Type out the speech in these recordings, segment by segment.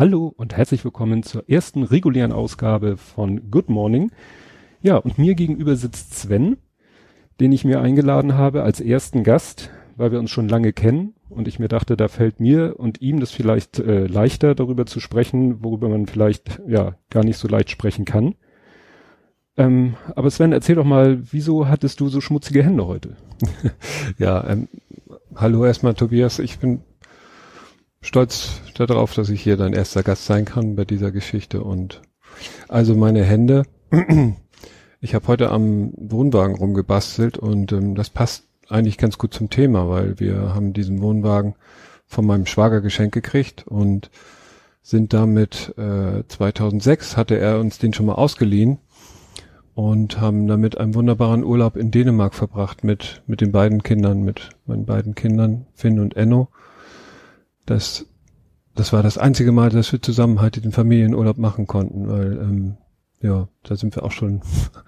Hallo und herzlich willkommen zur ersten regulären Ausgabe von Good Morning. Ja, und mir gegenüber sitzt Sven, den ich mir eingeladen habe als ersten Gast, weil wir uns schon lange kennen und ich mir dachte, da fällt mir und ihm das vielleicht äh, leichter darüber zu sprechen, worüber man vielleicht ja gar nicht so leicht sprechen kann. Ähm, aber Sven, erzähl doch mal, wieso hattest du so schmutzige Hände heute? ja, ähm, hallo erstmal Tobias, ich bin stolz darauf, dass ich hier dein erster Gast sein kann bei dieser Geschichte und also meine Hände. Ich habe heute am Wohnwagen rumgebastelt und ähm, das passt eigentlich ganz gut zum Thema, weil wir haben diesen Wohnwagen von meinem Schwager geschenkt gekriegt und sind damit äh, 2006 hatte er uns den schon mal ausgeliehen und haben damit einen wunderbaren Urlaub in Dänemark verbracht mit mit den beiden Kindern, mit meinen beiden Kindern Finn und Enno. Das das war das einzige Mal, dass wir zusammen halt den Familienurlaub machen konnten, weil ähm, ja, da sind wir auch schon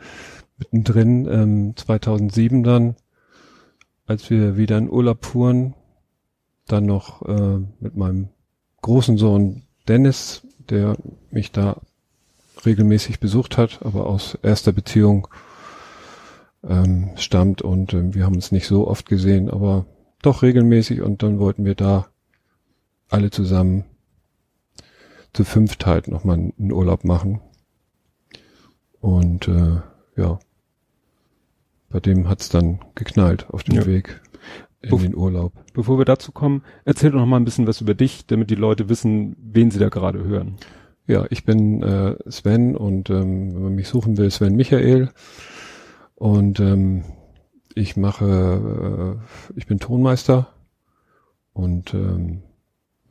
mittendrin. Ähm, 2007 dann, als wir wieder in Urlaub fuhren, dann noch äh, mit meinem großen Sohn Dennis, der mich da regelmäßig besucht hat, aber aus erster Beziehung ähm, stammt und ähm, wir haben uns nicht so oft gesehen, aber doch regelmäßig und dann wollten wir da alle zusammen zu fünft halt nochmal einen Urlaub machen. Und äh, ja, bei dem hat's dann geknallt auf dem ja. Weg in Bef den Urlaub. Bevor wir dazu kommen, erzähl doch noch mal ein bisschen was über dich, damit die Leute wissen, wen sie da gerade hören. Ja, ich bin äh, Sven und ähm, wenn man mich suchen will, Sven Michael. Und ähm, ich mache, äh, ich bin Tonmeister und ähm,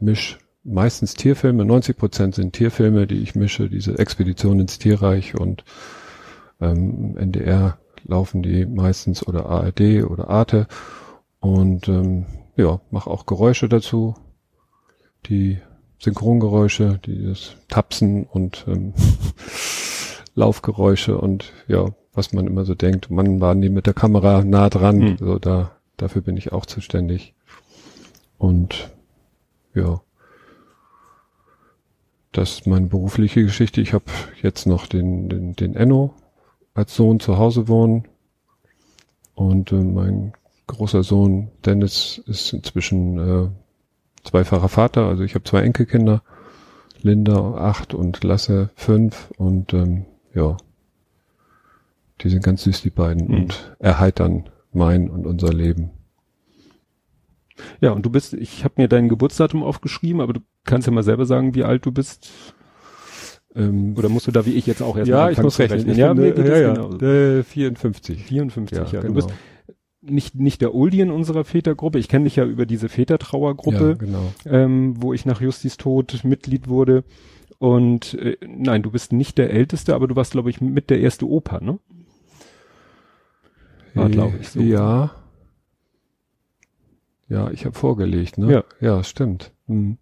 misch meistens Tierfilme, 90 Prozent sind Tierfilme, die ich mische, diese Expedition ins Tierreich und ähm, NDR laufen die meistens oder ARD oder Arte. Und ähm, ja, mache auch Geräusche dazu, die Synchrongeräusche, die das Tapsen und ähm, Laufgeräusche und ja, was man immer so denkt, man waren die mit der Kamera nah dran, mhm. so da, dafür bin ich auch zuständig. Und ja, das ist meine berufliche Geschichte. Ich habe jetzt noch den, den, den Enno als Sohn zu Hause wohnen. Und äh, mein großer Sohn Dennis ist inzwischen äh, zweifacher Vater. Also ich habe zwei Enkelkinder. Linda acht und Lasse fünf. Und ähm, ja, die sind ganz süß, die beiden. Mhm. Und erheitern mein und unser Leben. Ja, und du bist, ich habe mir dein Geburtsdatum aufgeschrieben, aber du kannst ja mal selber sagen, wie alt du bist. Ähm, Oder musst du da wie ich jetzt auch erst Ja, ich muss rechnen. rechnen. Ja, mir geht ja, ja. Genau. Äh, 54. 54, ja. ja. Genau. Du bist nicht, nicht der Oldie in unserer Vätergruppe. Ich kenne dich ja über diese Vätertrauergruppe, ja, genau. ähm, wo ich nach Justis Tod Mitglied wurde. Und äh, nein, du bist nicht der Älteste, aber du warst, glaube ich, mit der erste Opa, ne? War, glaube ich, so. Ja. Ja, ich habe vorgelegt, ne? Ja, ja stimmt. Mhm.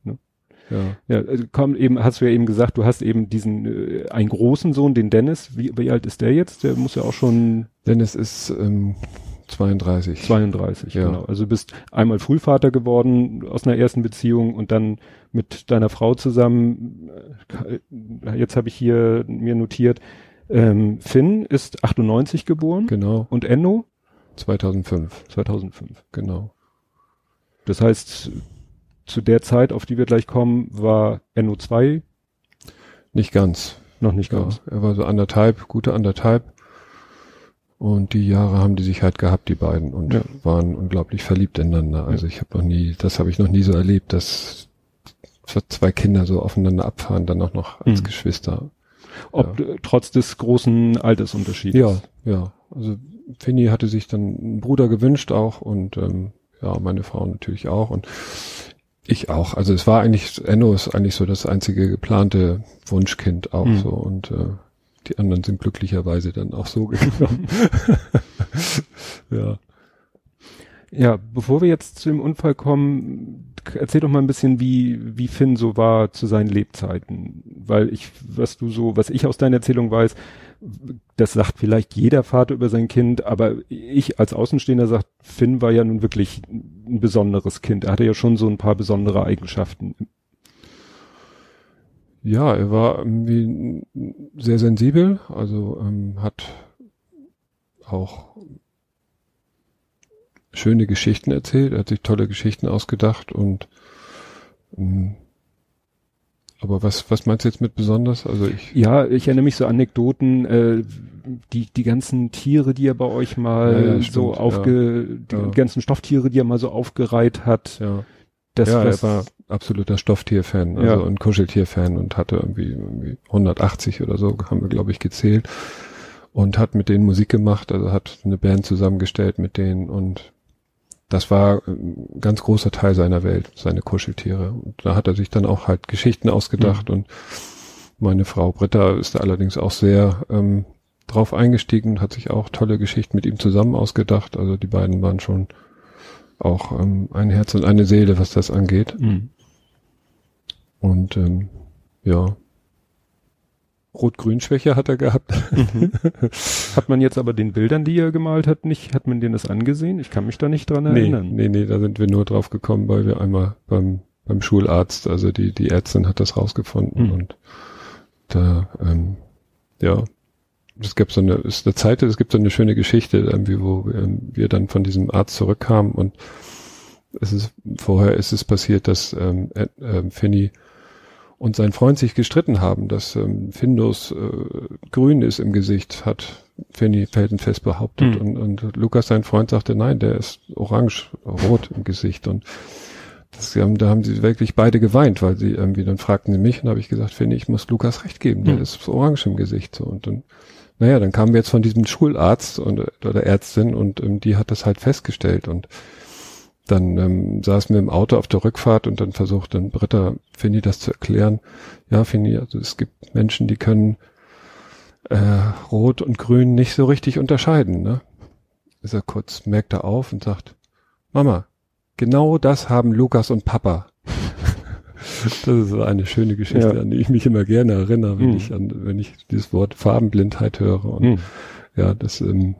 Ja. ja, also komm eben, hast du ja eben gesagt, du hast eben diesen äh, einen großen Sohn, den Dennis. Wie, wie alt ist der jetzt? Der muss ja auch schon. Dennis ist ähm, 32. 32, ja. genau. Also du bist einmal Frühvater geworden aus einer ersten Beziehung und dann mit deiner Frau zusammen. Äh, jetzt habe ich hier mir notiert. Ähm, Finn ist 98 geboren. Genau. Und Enno? 2005. 2005. Genau. Das heißt, zu der Zeit, auf die wir gleich kommen, war NO2 nicht ganz. Noch nicht ganz. Ja, er war so anderthalb, gute anderthalb. Und die Jahre haben die sich halt gehabt, die beiden, und ja. waren unglaublich verliebt ineinander. Also ja. ich habe noch nie, das habe ich noch nie so erlebt, dass zwei Kinder so aufeinander abfahren, dann auch noch als mhm. Geschwister. Ob ja. trotz des großen Altersunterschieds. Ja, ja. Also Finny hatte sich dann einen Bruder gewünscht auch und ähm, ja, meine Frau natürlich auch und ich auch. Also es war eigentlich, Enno ist eigentlich so das einzige geplante Wunschkind auch mhm. so und äh, die anderen sind glücklicherweise dann auch so gekommen. ja. Ja, bevor wir jetzt zu dem Unfall kommen, erzähl doch mal ein bisschen, wie, wie Finn so war zu seinen Lebzeiten. Weil ich, was du so, was ich aus deiner Erzählung weiß, das sagt vielleicht jeder Vater über sein Kind, aber ich als Außenstehender sagt, Finn war ja nun wirklich ein besonderes Kind. Er hatte ja schon so ein paar besondere Eigenschaften. Ja, er war irgendwie sehr sensibel, also ähm, hat auch schöne Geschichten erzählt, er hat sich tolle Geschichten ausgedacht und ähm, aber was, was meinst du jetzt mit besonders? Also ich. Ja, ich erinnere mich so Anekdoten, äh, die, die ganzen Tiere, die er bei euch mal ja, ja, so aufge, ja. die ganzen Stofftiere, die er mal so aufgereiht hat. Ja. Das, ja, er war absoluter Stofftierfan, also ja. ein Kuscheltierfan und hatte irgendwie, irgendwie 180 oder so, haben wir glaube ich gezählt und hat mit denen Musik gemacht, also hat eine Band zusammengestellt mit denen und das war ein ganz großer Teil seiner Welt, seine Kuscheltiere. Und da hat er sich dann auch halt Geschichten ausgedacht mhm. und meine Frau Britta ist da allerdings auch sehr ähm, drauf eingestiegen und hat sich auch tolle Geschichten mit ihm zusammen ausgedacht. Also die beiden waren schon auch ähm, ein Herz und eine Seele, was das angeht. Mhm. Und ähm, ja, Rot-Grün-Schwäche hat er gehabt. Mhm. hat man jetzt aber den Bildern, die er gemalt hat, nicht, hat man denen das angesehen? Ich kann mich da nicht dran erinnern. Nee, nee, da sind wir nur drauf gekommen, weil wir einmal beim, beim Schularzt, also die, die Ärztin hat das rausgefunden mhm. und da, ähm, ja, es gibt so eine, ist eine Zeit, es gibt so eine schöne Geschichte, irgendwie, wo ähm, wir dann von diesem Arzt zurückkamen und es ist, vorher ist es passiert, dass ähm, äh, äh, Finny und sein Freund sich gestritten haben, dass ähm, Findus äh, grün ist im Gesicht, hat Fanny felsenfest behauptet. Mhm. Und, und Lukas, sein Freund, sagte, nein, der ist orange, rot im Gesicht. Und das, ähm, da haben sie wirklich beide geweint, weil sie irgendwie, dann fragten sie mich und habe ich gesagt, Fanny, ich muss Lukas recht geben, der mhm. ist orange im Gesicht. So. Und dann, naja, dann kamen wir jetzt von diesem Schularzt und, oder Ärztin und ähm, die hat das halt festgestellt und dann ähm, saßen wir im Auto auf der Rückfahrt und dann versucht dann Britta Finny das zu erklären. Ja, Finny, also es gibt Menschen, die können äh, Rot und Grün nicht so richtig unterscheiden. Ne? Ist er kurz, merkt er auf und sagt, Mama, genau das haben Lukas und Papa. das ist eine schöne Geschichte, ja. an die ich mich immer gerne erinnere, wenn mhm. ich an, wenn ich dieses Wort Farbenblindheit höre. Und mhm. ja, das, ähm,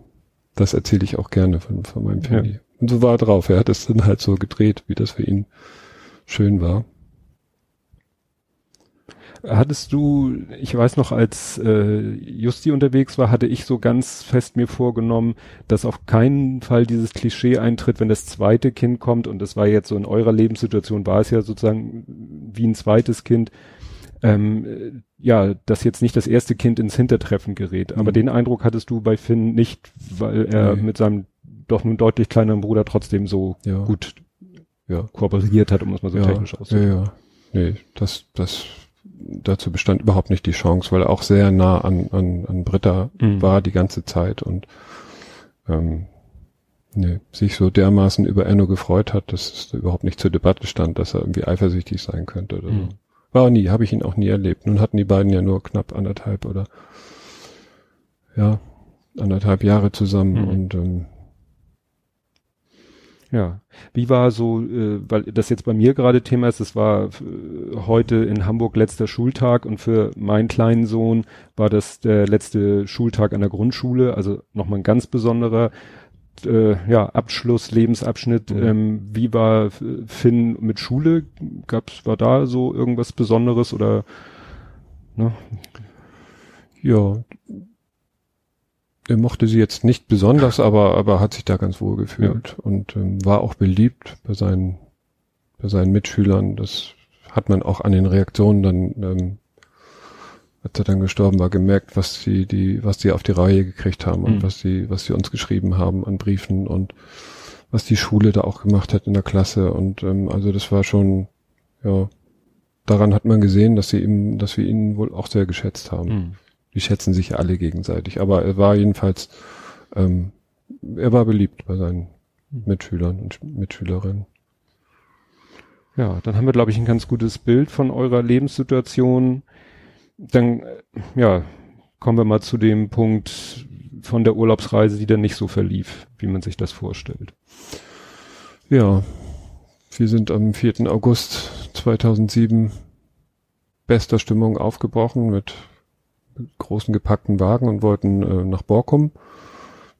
das erzähle ich auch gerne von, von meinem Finny. Ja. Und so war er drauf. Er hat es dann halt so gedreht, wie das für ihn schön war. Hattest du, ich weiß noch, als äh, Justi unterwegs war, hatte ich so ganz fest mir vorgenommen, dass auf keinen Fall dieses Klischee eintritt, wenn das zweite Kind kommt, und das war jetzt so in eurer Lebenssituation, war es ja sozusagen wie ein zweites Kind, ähm, ja, dass jetzt nicht das erste Kind ins Hintertreffen gerät. Aber mhm. den Eindruck hattest du bei Finn nicht, weil er nee. mit seinem doch nun deutlich kleineren Bruder trotzdem so ja. gut ja. kooperiert hat, um es mal so ja, technisch auszudrücken. Ja, ja. Nee, das, das, dazu bestand überhaupt nicht die Chance, weil er auch sehr nah an, an, an Britta mhm. war die ganze Zeit und ähm, nee, sich so dermaßen über Enno gefreut hat, dass es überhaupt nicht zur Debatte stand, dass er irgendwie eifersüchtig sein könnte oder mhm. so. War nie, habe ich ihn auch nie erlebt. Nun hatten die beiden ja nur knapp anderthalb oder ja, anderthalb Jahre zusammen mhm. und ähm, ja, wie war so, äh, weil das jetzt bei mir gerade Thema ist, es war äh, heute in Hamburg letzter Schultag und für meinen kleinen Sohn war das der letzte Schultag an der Grundschule, also nochmal ein ganz besonderer äh, ja, Abschluss, Lebensabschnitt. Mhm. Ähm, wie war Finn mit Schule? Gab's, war da so irgendwas Besonderes oder ne? Ja, er mochte sie jetzt nicht besonders, aber, aber hat sich da ganz wohl gefühlt ja. und ähm, war auch beliebt bei seinen, bei seinen Mitschülern. Das hat man auch an den Reaktionen dann, ähm, als er dann gestorben war, gemerkt, was sie, die, was sie auf die Reihe gekriegt haben und mhm. was sie, was sie uns geschrieben haben an Briefen und was die Schule da auch gemacht hat in der Klasse. Und ähm, also das war schon, ja, daran hat man gesehen, dass sie ihm, dass wir ihn wohl auch sehr geschätzt haben. Mhm die schätzen sich alle gegenseitig. Aber er war jedenfalls, ähm, er war beliebt bei seinen Mitschülern und Mitschülerinnen. Ja, dann haben wir, glaube ich, ein ganz gutes Bild von eurer Lebenssituation. Dann, äh, ja, kommen wir mal zu dem Punkt von der Urlaubsreise, die dann nicht so verlief, wie man sich das vorstellt. Ja, wir sind am 4. August 2007 bester Stimmung aufgebrochen mit großen gepackten Wagen und wollten äh, nach Borkum.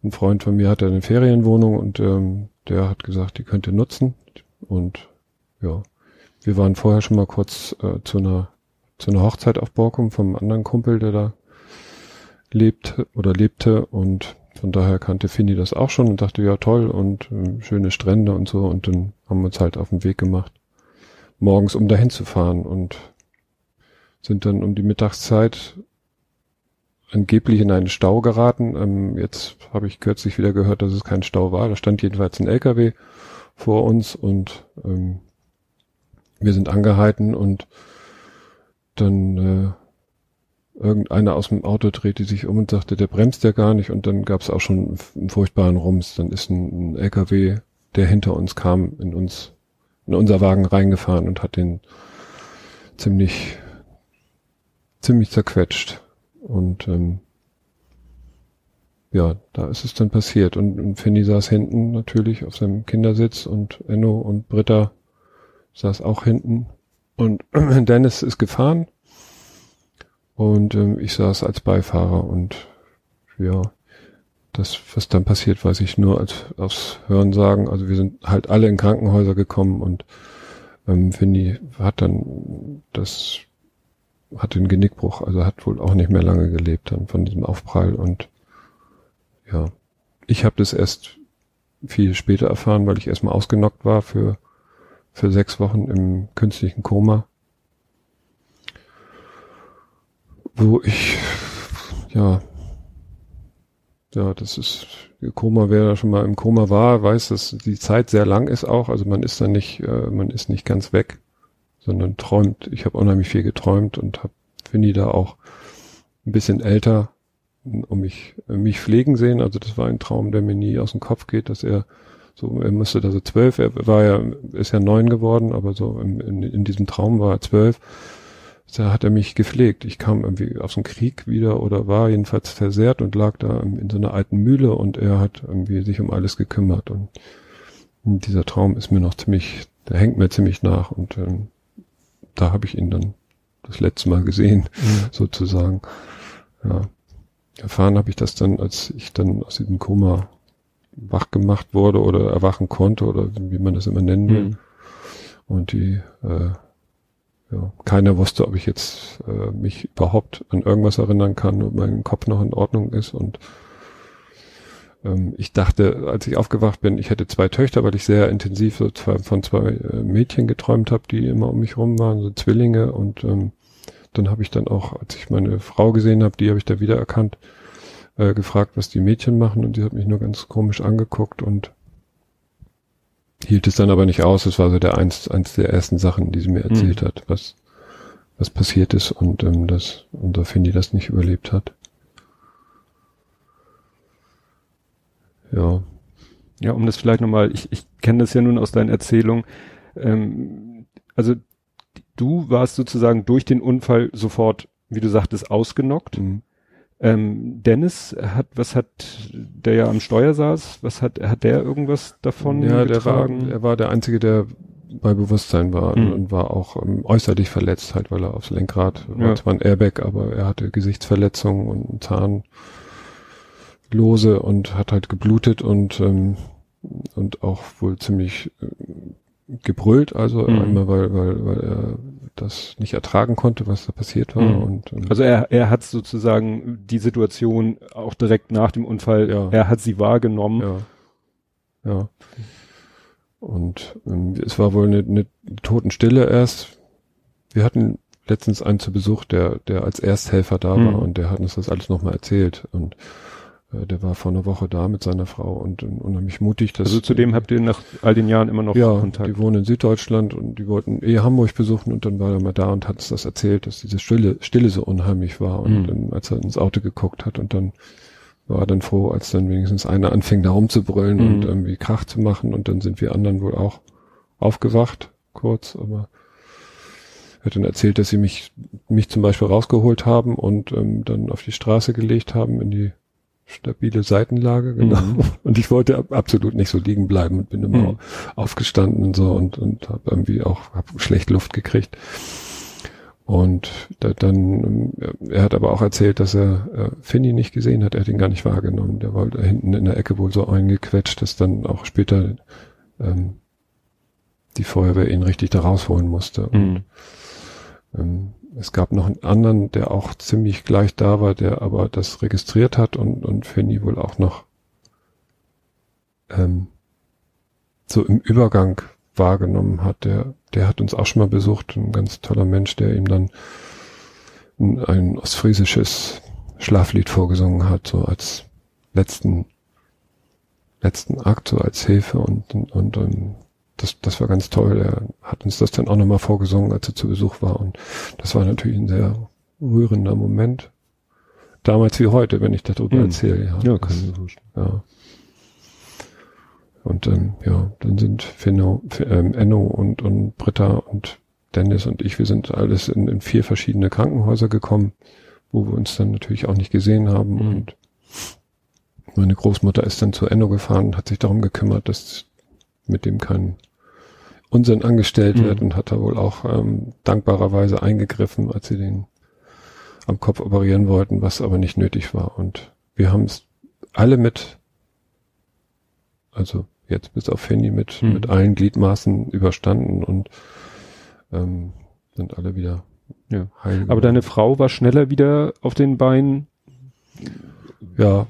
Ein Freund von mir hatte eine Ferienwohnung und ähm, der hat gesagt, die könnt ihr nutzen. Und ja, wir waren vorher schon mal kurz äh, zu einer zu einer Hochzeit auf Borkum vom anderen Kumpel, der da lebt oder lebte und von daher kannte Fini das auch schon und dachte, ja toll und äh, schöne Strände und so und dann haben wir uns halt auf den Weg gemacht, morgens um dahin zu fahren und sind dann um die Mittagszeit angeblich in einen Stau geraten. Ähm, jetzt habe ich kürzlich wieder gehört, dass es kein Stau war. Da stand jedenfalls ein LKW vor uns und ähm, wir sind angehalten und dann äh, irgendeiner aus dem Auto drehte sich um und sagte, der bremst ja gar nicht und dann gab es auch schon einen furchtbaren Rums. Dann ist ein, ein, LKW, der hinter uns kam, in uns, in unser Wagen reingefahren und hat den ziemlich, ziemlich zerquetscht. Und ähm, ja, da ist es dann passiert. Und, und Finny saß hinten natürlich auf seinem Kindersitz und Enno und Britta saß auch hinten. Und Dennis ist gefahren und ähm, ich saß als Beifahrer und ja, das, was dann passiert, weiß ich nur als aus Hören sagen. Also wir sind halt alle in Krankenhäuser gekommen und ähm, Finny hat dann das hat den Genickbruch, also hat wohl auch nicht mehr lange gelebt dann von diesem Aufprall und ja, ich habe das erst viel später erfahren, weil ich erstmal ausgenockt war für für sechs Wochen im künstlichen Koma wo ich, ja, ja, das ist, Koma, wer da schon mal im Koma war, weiß, dass die Zeit sehr lang ist auch. Also man ist da nicht, äh, man ist nicht ganz weg, sondern träumt. Ich habe unheimlich viel geträumt und habe Finny da auch ein bisschen älter um mich, mich pflegen sehen. Also das war ein Traum, der mir nie aus dem Kopf geht, dass er so, er müsste da so zwölf, er war ja, ist ja neun geworden, aber so in, in, in diesem Traum war er zwölf da hat er mich gepflegt. Ich kam irgendwie aus dem Krieg wieder oder war jedenfalls versehrt und lag da in so einer alten Mühle und er hat irgendwie sich um alles gekümmert und dieser Traum ist mir noch ziemlich, der hängt mir ziemlich nach und ähm, da habe ich ihn dann das letzte Mal gesehen, mhm. sozusagen. Ja. Erfahren habe ich das dann, als ich dann aus diesem Koma wach gemacht wurde oder erwachen konnte oder wie man das immer nennen will. Mhm. Und die äh, ja, keiner wusste, ob ich jetzt äh, mich überhaupt an irgendwas erinnern kann, ob mein Kopf noch in Ordnung ist. Und ähm, ich dachte, als ich aufgewacht bin, ich hätte zwei Töchter, weil ich sehr intensiv so zwei, von zwei äh, Mädchen geträumt habe, die immer um mich rum waren, so Zwillinge. Und ähm, dann habe ich dann auch, als ich meine Frau gesehen habe, die habe ich da wiedererkannt, äh, gefragt, was die Mädchen machen. Und die hat mich nur ganz komisch angeguckt und hielt es dann aber nicht aus. Es war so der eins, eins der ersten Sachen, die sie mir erzählt mhm. hat, was, was passiert ist und ähm, das unser Findy das nicht überlebt hat. Ja. Ja, um das vielleicht nochmal, ich, ich kenne das ja nun aus deinen Erzählungen. Ähm, also du warst sozusagen durch den Unfall sofort, wie du sagtest, ausgenockt. Mhm. Ähm, Dennis hat, was hat, der ja am Steuer saß, was hat, hat der irgendwas davon ja, getragen? Der war, er war der Einzige, der bei Bewusstsein war mhm. und war auch ähm, äußerlich verletzt, halt, weil er aufs Lenkrad, ja. war zwar ein Airbag, aber er hatte Gesichtsverletzungen und Zahnlose und hat halt geblutet und, ähm, und auch wohl ziemlich äh, gebrüllt, also mhm. einmal, weil, weil, weil er das nicht ertragen konnte, was da passiert war. Mhm. Und, und, also er, er hat sozusagen die Situation auch direkt nach dem Unfall, ja. er hat sie wahrgenommen. Ja. ja. Und ähm, es war wohl eine, eine Totenstille erst. Wir hatten letztens einen zu Besuch, der, der als Ersthelfer da mhm. war und der hat uns das alles nochmal erzählt. Und der war vor einer Woche da mit seiner Frau und, unheimlich mutig. Dass also zudem habt ihr nach all den Jahren immer noch ja, Kontakt? die wohnen in Süddeutschland und die wollten eh Hamburg besuchen und dann war er mal da und hat uns das erzählt, dass diese Stille, Stille so unheimlich war und mhm. dann, als er ins Auto geguckt hat und dann war er dann froh, als dann wenigstens einer anfing da rumzubrüllen mhm. und irgendwie Krach zu machen und dann sind wir anderen wohl auch aufgewacht, kurz, aber er hat dann erzählt, dass sie mich, mich zum Beispiel rausgeholt haben und ähm, dann auf die Straße gelegt haben in die stabile Seitenlage, genau. Mhm. Und ich wollte absolut nicht so liegen bleiben und bin immer mhm. aufgestanden und so und, und habe irgendwie auch hab schlecht Luft gekriegt. Und da, dann, äh, er hat aber auch erzählt, dass er äh, Finny nicht gesehen hat, er hat ihn gar nicht wahrgenommen. Der war da hinten in der Ecke wohl so eingequetscht, dass dann auch später ähm, die Feuerwehr ihn richtig da rausholen musste. Und, mhm. ähm, es gab noch einen anderen, der auch ziemlich gleich da war, der aber das registriert hat und, und Fanny wohl auch noch ähm, so im Übergang wahrgenommen hat. Der, der hat uns auch schon mal besucht, ein ganz toller Mensch, der ihm dann ein, ein ostfriesisches Schlaflied vorgesungen hat, so als letzten letzten Akt, so als Hilfe und, und, und, und das, das war ganz toll. Er hat uns das dann auch nochmal vorgesungen, als er zu Besuch war. Und das war natürlich ein sehr rührender Moment. Damals wie heute, wenn ich darüber mhm. erzähle. Ja, ja, kann das, ja. Und ähm, ja, dann sind Finno, ähm, Enno und, und Britta und Dennis und ich, wir sind alles in, in vier verschiedene Krankenhäuser gekommen, wo wir uns dann natürlich auch nicht gesehen haben. Mhm. Und meine Großmutter ist dann zu Enno gefahren und hat sich darum gekümmert, dass mit dem kein Unsinn angestellt mhm. wird und hat da wohl auch ähm, dankbarerweise eingegriffen, als sie den am Kopf operieren wollten, was aber nicht nötig war. Und wir haben es alle mit, also jetzt bis auf Fanny mit, mhm. mit allen Gliedmaßen überstanden und ähm, sind alle wieder ja. heil. Aber deine Frau war schneller wieder auf den Beinen ja.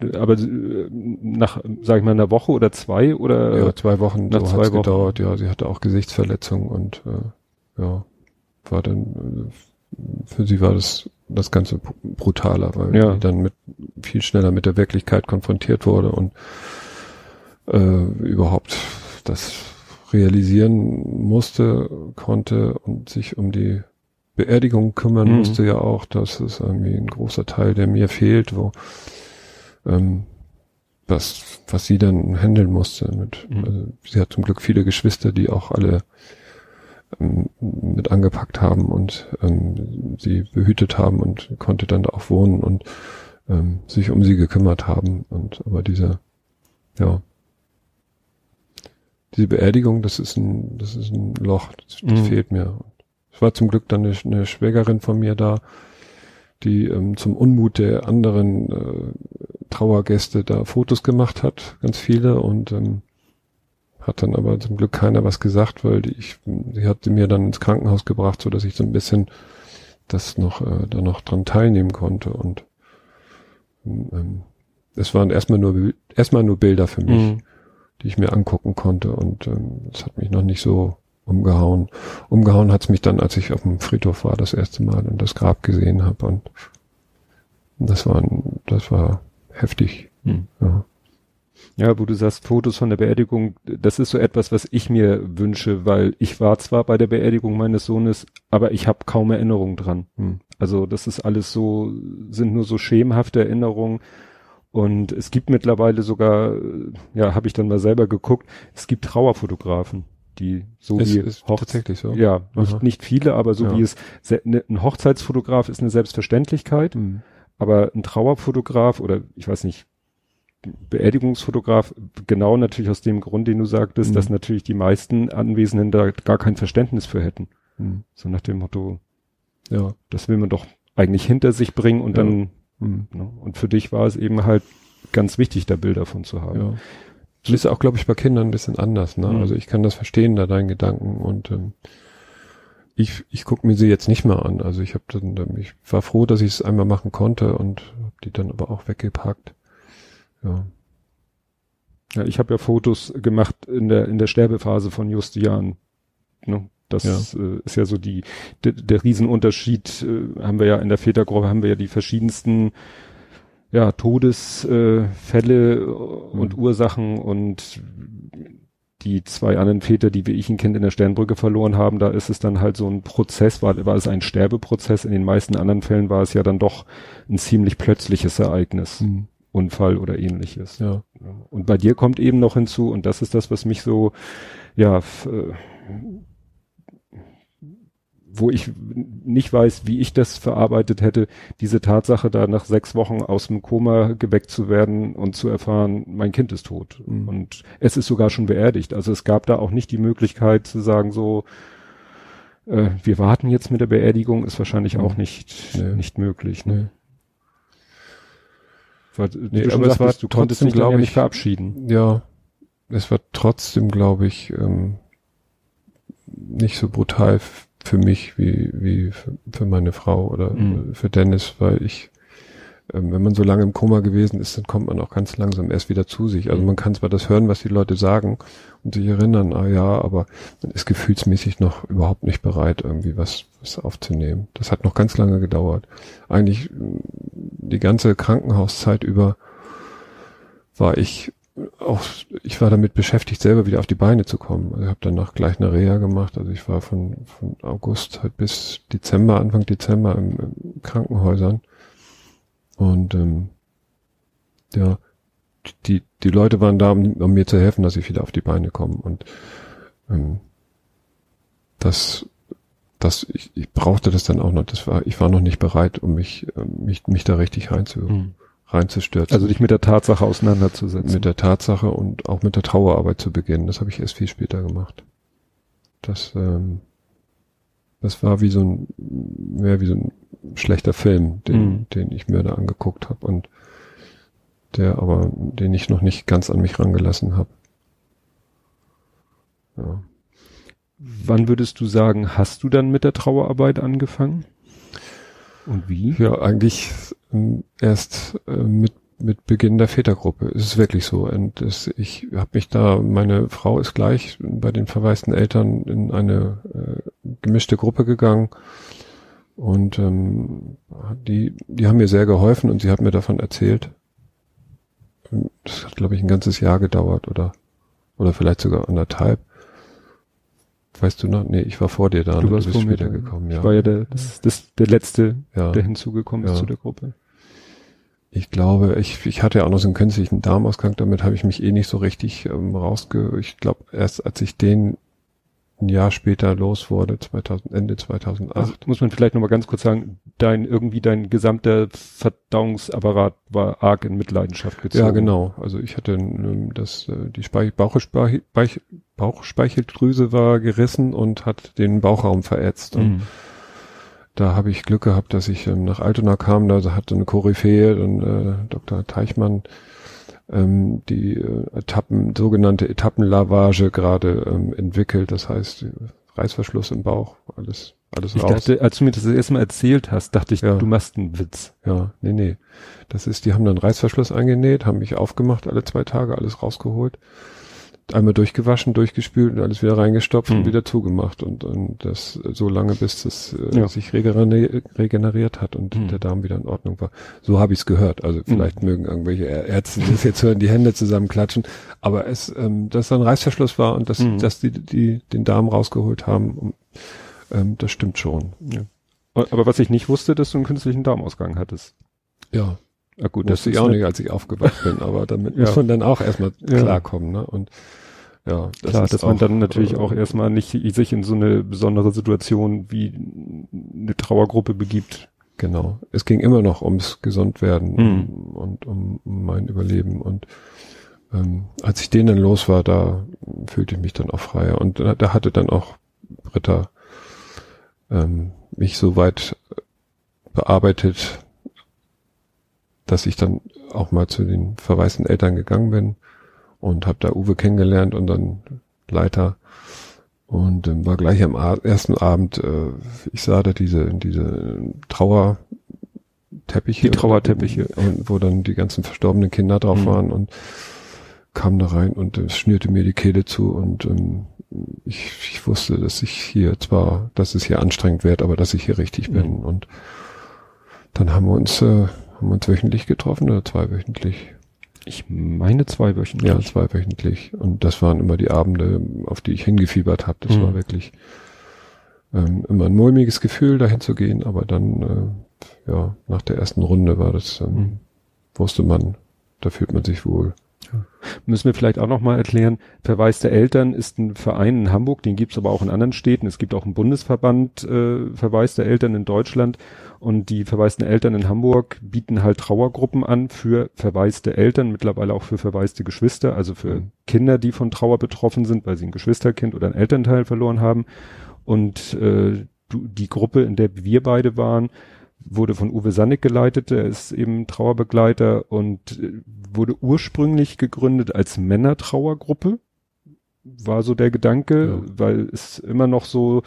Aber äh, nach, sag ich mal, einer Woche oder zwei oder? Ja, zwei Wochen. Nach so zwei Wochen. gedauert. Ja, sie hatte auch Gesichtsverletzungen und äh, ja, war dann äh, für sie war das das Ganze brutaler, weil ja. sie dann mit viel schneller mit der Wirklichkeit konfrontiert wurde und äh, überhaupt das realisieren musste, konnte und sich um die Beerdigung kümmern mhm. musste ja auch. Das ist irgendwie ein großer Teil, der mir fehlt, wo ähm, was, was sie dann handeln musste. Mit, mhm. also, sie hat zum Glück viele Geschwister, die auch alle ähm, mit angepackt haben und ähm, sie behütet haben und konnte dann da auch wohnen und ähm, sich um sie gekümmert haben. Und aber diese, ja, diese Beerdigung, das ist ein, das ist ein Loch, das, das mhm. fehlt mir. Es war zum Glück dann eine, eine Schwägerin von mir da, die ähm, zum Unmut der anderen äh, Trauergäste da Fotos gemacht hat, ganz viele und ähm, hat dann aber zum Glück keiner was gesagt, weil die, ich, sie hatte mir dann ins Krankenhaus gebracht, so dass ich so ein bisschen das noch äh, da noch dran teilnehmen konnte und ähm, es waren erstmal nur erstmal nur Bilder für mich, mhm. die ich mir angucken konnte und ähm, es hat mich noch nicht so umgehauen. Umgehauen hat's mich dann, als ich auf dem Friedhof war, das erste Mal und das Grab gesehen habe. Und das war, das war heftig. Hm. Ja. Ja, wo du sagst, Fotos von der Beerdigung, das ist so etwas, was ich mir wünsche, weil ich war zwar bei der Beerdigung meines Sohnes, aber ich habe kaum Erinnerungen dran. Hm. Also das ist alles so, sind nur so schemenhafte Erinnerungen. Und es gibt mittlerweile sogar, ja, habe ich dann mal selber geguckt, es gibt Trauerfotografen die so es wie ist tatsächlich so. Ja, nicht, nicht viele, aber so ja. wie es ne, ein Hochzeitsfotograf ist eine Selbstverständlichkeit, mhm. Aber ein Trauerfotograf oder ich weiß nicht, Beerdigungsfotograf, genau natürlich aus dem Grund, den du sagtest, mhm. dass natürlich die meisten Anwesenden da gar kein Verständnis für hätten. Mhm. So nach dem Motto, ja, das will man doch eigentlich hinter sich bringen und ja. dann, mhm. ne, und für dich war es eben halt ganz wichtig, da Bilder von zu haben. Ja. Das ist auch, glaube ich, bei Kindern ein bisschen anders. Ne? Mhm. Also ich kann das verstehen, da deinen Gedanken. Und ähm, ich, ich gucke mir sie jetzt nicht mehr an. Also ich habe dann, ich war froh, dass ich es einmal machen konnte und habe die dann aber auch weggepackt. Ja. Ja, ich habe ja Fotos gemacht in der in der Sterbephase von Justian. Ne? Das ja. Äh, ist ja so die der, der Riesenunterschied. Äh, haben wir ja in der Vätergruppe haben wir ja die verschiedensten ja, Todesfälle äh, und mhm. Ursachen und die zwei anderen Väter, die wie ich ein Kind in der Sternbrücke verloren haben, da ist es dann halt so ein Prozess, war, war es ein Sterbeprozess. In den meisten anderen Fällen war es ja dann doch ein ziemlich plötzliches Ereignis. Mhm. Unfall oder ähnliches. Ja. Und bei dir kommt eben noch hinzu, und das ist das, was mich so, ja, äh, wo ich nicht weiß, wie ich das verarbeitet hätte, diese Tatsache da nach sechs Wochen aus dem Koma geweckt zu werden und zu erfahren, mein Kind ist tot. Mhm. Und es ist sogar schon beerdigt. Also es gab da auch nicht die Möglichkeit zu sagen, so, äh, wir warten jetzt mit der Beerdigung, ist wahrscheinlich mhm. auch nicht, nee. nicht möglich. Ne? Nee. Weil, nee, aber sagtest, es war du konntest dich glaube nicht verabschieden. Ja, es war trotzdem, glaube ich, ähm, nicht so brutal für mich wie, wie für, meine Frau oder Mhm. für Dennis, weil ich, ähm, wenn man so lange im Koma gewesen ist, dann kommt man auch ganz langsam erst wieder zu sich. Also Mhm. man kann zwar das hören, was die Leute sagen und sich erinnern, ah ja, aber man ist gefühlsmäßig noch überhaupt nicht bereit, irgendwie was, was aufzunehmen. Das hat noch ganz lange gedauert. Eigentlich mh, die ganze Krankenhauszeit über war ich auch, ich war damit beschäftigt, selber wieder auf die Beine zu kommen. Also ich habe danach gleich eine Reha gemacht. Also ich war von, von August halt bis Dezember, Anfang Dezember im, im Krankenhäusern. Und ähm, ja, die, die Leute waren da, um, um mir zu helfen, dass ich wieder auf die Beine komme. Und ähm, das, das, ich, ich brauchte das dann auch noch. Das war, ich war noch nicht bereit, um mich, ähm, mich, mich da richtig rein zu, Mhm. Reinzustürzen Also dich mit der Tatsache auseinanderzusetzen. mit der Tatsache und auch mit der Trauerarbeit zu beginnen. Das habe ich erst viel später gemacht. Das, ähm, das war wie so ein, mehr wie so ein schlechter Film, den, Mhm. den ich mir da angeguckt habe und der aber, den ich noch nicht ganz an mich rangelassen habe. Ja. Wann würdest du sagen, hast du dann mit der Trauerarbeit angefangen? Und wie? Ja, eigentlich ähm, erst äh, mit mit Beginn der Vätergruppe. Es ist wirklich so. Und das, ich habe mich da, meine Frau ist gleich bei den verwaisten Eltern in eine äh, gemischte Gruppe gegangen. Und ähm, die, die haben mir sehr geholfen und sie hat mir davon erzählt. Das hat, glaube ich, ein ganzes Jahr gedauert oder oder vielleicht sogar anderthalb. Weißt du noch? Nee, ich war vor dir da. Du ne? warst bist vor mir da. gekommen, Ich ja. war ja der, das, das, der Letzte, ja. der hinzugekommen Ja. ist zu der Gruppe. Ich glaube, ich, ich hatte ja auch noch so einen künstlichen Darmausgang, damit habe ich mich eh nicht so richtig ähm, rausge... Ich glaube, erst als ich den ein Jahr später los wurde, 2000, Ende 2008. Also muss man vielleicht nochmal ganz kurz sagen, dein, irgendwie dein gesamter Verdauungsapparat war arg in Mitleidenschaft gezogen. ja, genau. Also ich hatte ähm, das, äh, die Speich Bauchspeichel, Beich- Bauchspeicheldrüse war gerissen und hat den Bauchraum verätzt. Und Mhm. da habe ich Glück gehabt, dass ich ähm, nach Altona kam, da hat so eine Koryphäe, und, äh, Dr. Teichmann, ähm, die äh, Etappen, sogenannte Etappenlavage gerade ähm, entwickelt. Das heißt, Reißverschluss im Bauch, alles, alles Ich raus. dachte, als du mir das das erste Mal erzählt hast, dachte ich, Ja. du machst einen Witz. ja, nee, nee. Das ist, die haben dann Reißverschluss eingenäht, haben mich aufgemacht alle zwei Tage, alles rausgeholt. Einmal durchgewaschen, durchgespült und alles wieder reingestopft Hm. und wieder zugemacht und, und das so lange, bis das äh, Ja. sich regeneri regeneriert hat und Hm. der Darm wieder in Ordnung war. So habe ich es gehört. Also vielleicht mögen irgendwelche Ärzte das jetzt hören, die Hände zusammenklatschen, aber es, ähm, dass da ein Reißverschluss war und dass, Hm. dass die, die den Darm rausgeholt haben, um, ähm, das stimmt schon. Aber was ich nicht wusste, dass du einen künstlichen Darmausgang hattest. Ja, Ah, gut, Wusste ich auch nicht, als ich aufgewacht bin, aber damit Ja. muss man dann auch erstmal Ja. klarkommen, ne? Und ja, das Klar, dass man auch, dann natürlich äh, auch erstmal nicht sich in so eine besondere Situation wie eine Trauergruppe begibt. Genau. Es ging immer noch ums Gesundwerden Mhm. und um, um mein Überleben. Und ähm, als ich den dann los war, da fühlte ich mich dann auch freier. Und da, da hatte dann auch Britta ähm, mich so weit bearbeitet, dass ich dann auch mal zu den verwaisten Eltern gegangen bin und habe da Uwe kennengelernt und dann Leiter und ähm, war gleich am A ersten Abend, äh, ich sah da diese diese Trauerteppiche, Die Trauerteppiche. und wo dann die ganzen verstorbenen Kinder drauf Mhm. waren und kam da rein und es schnürte mir die Kehle zu und ähm, ich, ich wusste, dass ich hier zwar, dass es hier anstrengend wird, aber dass ich hier richtig bin Mhm. und dann haben wir uns äh, haben wir uns wöchentlich getroffen oder zweiwöchentlich? Ich meine zwei Wöchentlich. Ja, zweiwöchentlich. Und das waren immer die Abende, auf die ich hingefiebert habe. Das Mhm. war wirklich ähm, immer ein mulmiges Gefühl, dahin zu gehen, aber dann, äh, ja, nach der ersten Runde war das, ähm, Mhm. wusste man, da fühlt man sich wohl. Müssen wir vielleicht auch nochmal erklären, Verwaiste Eltern ist ein Verein in Hamburg, den gibt's aber auch in anderen Städten. Es gibt auch einen Bundesverband äh, verwaiste Eltern in Deutschland und die verwaisten Eltern in Hamburg bieten halt Trauergruppen an für verwaiste Eltern, mittlerweile auch für verwaiste Geschwister, also für Mhm. Kinder, die von Trauer betroffen sind, weil sie ein Geschwisterkind oder ein Elternteil verloren haben. Und äh, du, die Gruppe, in der wir beide waren, wurde von Uwe Sannig geleitet, der ist eben Trauerbegleiter und äh, wurde ursprünglich gegründet als Männertrauergruppe. War so der Gedanke, Ja. weil es immer noch so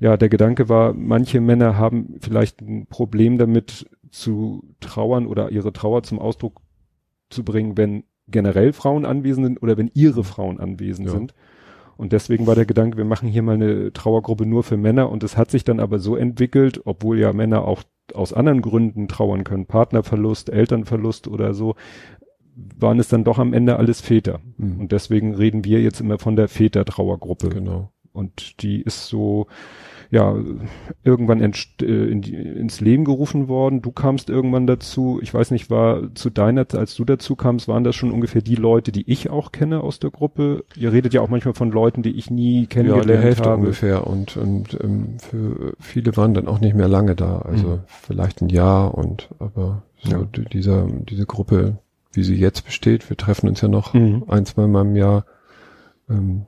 ja, der Gedanke war, manche Männer haben vielleicht ein Problem damit zu trauern oder ihre Trauer zum Ausdruck zu bringen, wenn generell Frauen anwesend sind oder wenn ihre Frauen anwesend ja. sind. Und deswegen war der Gedanke, wir machen hier mal eine Trauergruppe nur für Männer und es hat sich dann aber so entwickelt, obwohl ja Männer auch aus anderen Gründen trauern können, Partnerverlust, Elternverlust oder so, waren es dann doch am Ende alles Väter. Mhm. Und deswegen reden wir jetzt immer von der Väter-Trauergruppe. Genau. Und die ist so, ja, irgendwann äh, in die, ins Leben gerufen worden. Du kamst irgendwann dazu. Ich weiß nicht, war zu deiner, als du dazu kamst, waren das schon ungefähr die Leute, die ich auch kenne aus der Gruppe? Ihr redet ja auch manchmal von Leuten, die ich nie kennengelernt habe. Ja, der Hälfte habe. ungefähr. Und, und ähm, für viele waren dann auch nicht mehr lange da. Also mhm. vielleicht ein Jahr und aber so ja. dieser, diese Gruppe, wie sie jetzt besteht, wir treffen uns ja noch mhm. ein, zwei Mal im Jahr, ähm,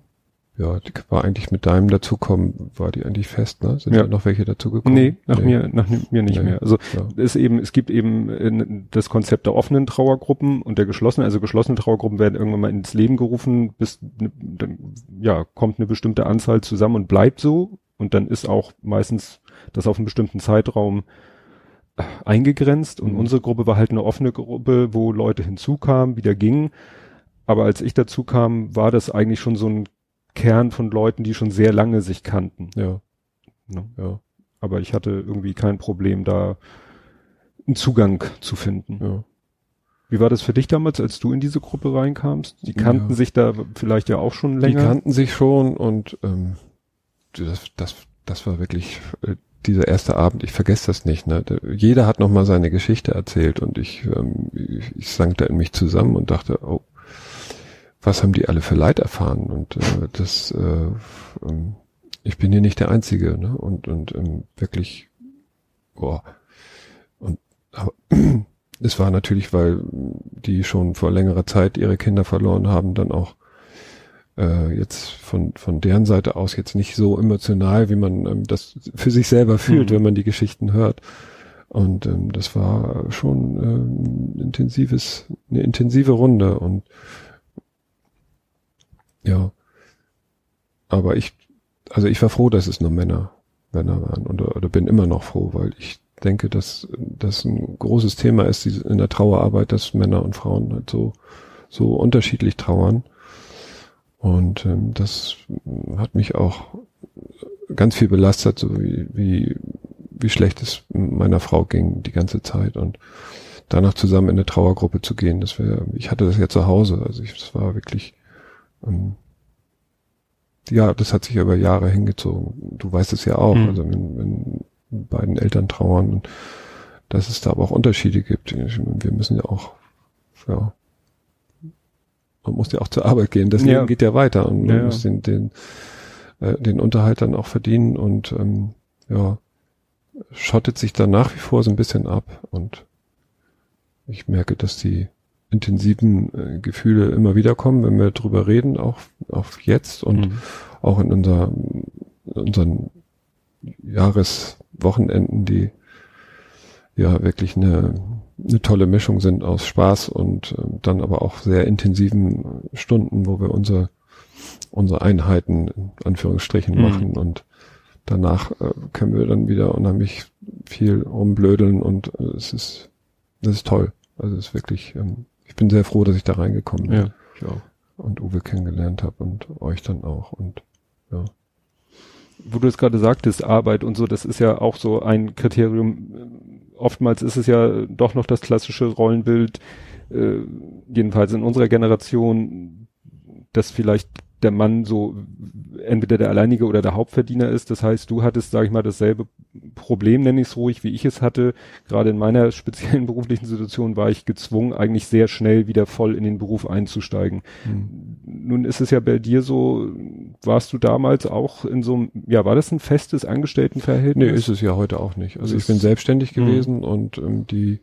ja, die war eigentlich mit deinem dazukommen, war die eigentlich fest, ne? Sind ja. da noch welche dazugekommen? Nee, nach nee. mir, nach mir nicht nee, mehr. Also ja. ist eben, es gibt eben äh, das Konzept der offenen Trauergruppen und der geschlossenen, also geschlossene Trauergruppen werden irgendwann mal ins Leben gerufen, bis ne, dann ja kommt eine bestimmte Anzahl zusammen und bleibt so und dann ist auch meistens das auf einen bestimmten Zeitraum äh, eingegrenzt und mhm. unsere Gruppe war halt eine offene Gruppe, wo Leute hinzukamen, wieder gingen. Aber als ich dazu kam, war das eigentlich schon so ein Kern von Leuten, die schon sehr lange sich kannten. Ja. Ne? Ja. Aber ich hatte irgendwie kein Problem, da einen Zugang zu finden. Ja. Wie war das für dich damals, als du in diese Gruppe reinkamst? Die kannten ja. sich da vielleicht ja auch schon länger. Die kannten sich schon und ähm, das, das, das war wirklich äh, dieser erste Abend. Ich vergesse das nicht. Ne? Jeder hat noch mal seine Geschichte erzählt und ich, ähm, ich, ich sank da in mich zusammen und dachte, oh, was haben die alle für Leid erfahren? Und äh, das, äh, ähm, ich bin hier nicht der Einzige, ne? Und und ähm, wirklich, boah. Und aber es war natürlich, weil die schon vor längerer Zeit ihre Kinder verloren haben, dann auch äh, jetzt von von deren Seite aus jetzt nicht so emotional, wie man ähm, das für sich selber fühlt, mhm. wenn man die Geschichten hört. Und ähm, das war schon ähm, intensives, eine intensive Runde und ja. Aber ich, also ich war froh, dass es nur Männer, Männer waren oder, oder bin immer noch froh, weil ich denke, dass das ein großes Thema ist in der Trauerarbeit, dass Männer und Frauen halt so, so unterschiedlich trauern. Und ähm, das hat mich auch ganz viel belastet, so wie, wie, wie schlecht es meiner Frau ging die ganze Zeit und danach zusammen in eine Trauergruppe zu gehen, das wäre, ich hatte das ja zu Hause, also ich, das war wirklich ja, das hat sich ja über Jahre hingezogen. Du weißt es ja auch, mhm. also wenn, wenn beiden Eltern trauern und dass es da aber auch Unterschiede gibt. Wir müssen ja auch, ja, man muss ja auch zur Arbeit gehen. Das Leben geht ja weiter und man ja, muss den, den, äh, den Unterhalt dann auch verdienen und ähm, ja, schottet sich dann nach wie vor so ein bisschen ab und ich merke, dass die intensiven äh, Gefühle immer wieder kommen, wenn wir drüber reden, auch, auch jetzt und mhm. auch in unser, unseren Jahreswochenenden, die ja wirklich eine, eine tolle Mischung sind aus Spaß und äh, dann aber auch sehr intensiven Stunden, wo wir unsere, unsere Einheiten in Anführungsstrichen mhm. machen und danach äh, können wir dann wieder unheimlich viel rumblödeln und äh, es ist, das ist toll. Also es ist wirklich ähm, ich bin sehr froh, dass ich da reingekommen bin. Ja, ich auch. Und Uwe kennengelernt habe und euch dann auch und ja. Wo du es gerade sagtest, Arbeit und so, das ist ja auch so ein Kriterium. Oftmals ist es ja doch noch das klassische Rollenbild, äh, jedenfalls in unserer Generation, dass vielleicht der Mann so entweder der alleinige oder der Hauptverdiener ist. Das heißt, du hattest, sage ich mal, dasselbe Problem, nenne ich es ruhig, wie ich es hatte. Gerade in meiner speziellen beruflichen Situation war ich gezwungen, eigentlich sehr schnell wieder voll in den Beruf einzusteigen. Mhm. Nun ist es ja bei dir so, warst du damals auch in so einem, ja, war das ein festes Angestelltenverhältnis? Nee, ist es ja heute auch nicht. Also ich bin selbstständig mhm. gewesen und ähm, die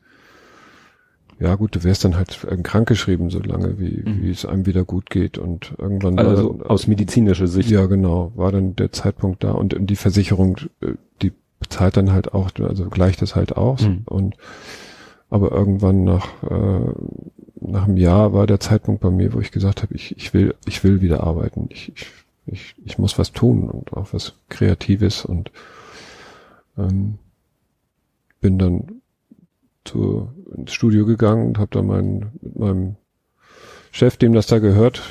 ja gut, du wärst dann halt krankgeschrieben, solange wie, mhm. wie es einem wieder gut geht und irgendwann. Also dann, aus medizinischer Sicht. Ja, genau, war dann der Zeitpunkt da und die Versicherung, äh, die bezahlt dann halt auch, also gleicht das halt aus mhm. und aber irgendwann nach äh, nach einem Jahr war der Zeitpunkt bei mir, wo ich gesagt habe, ich, ich will ich will wieder arbeiten. Ich, ich ich, ich muss was tun und auch was Kreatives und ähm, bin dann zu, ins Studio gegangen und habe da meinen, mit meinem Chef, dem das da gehört,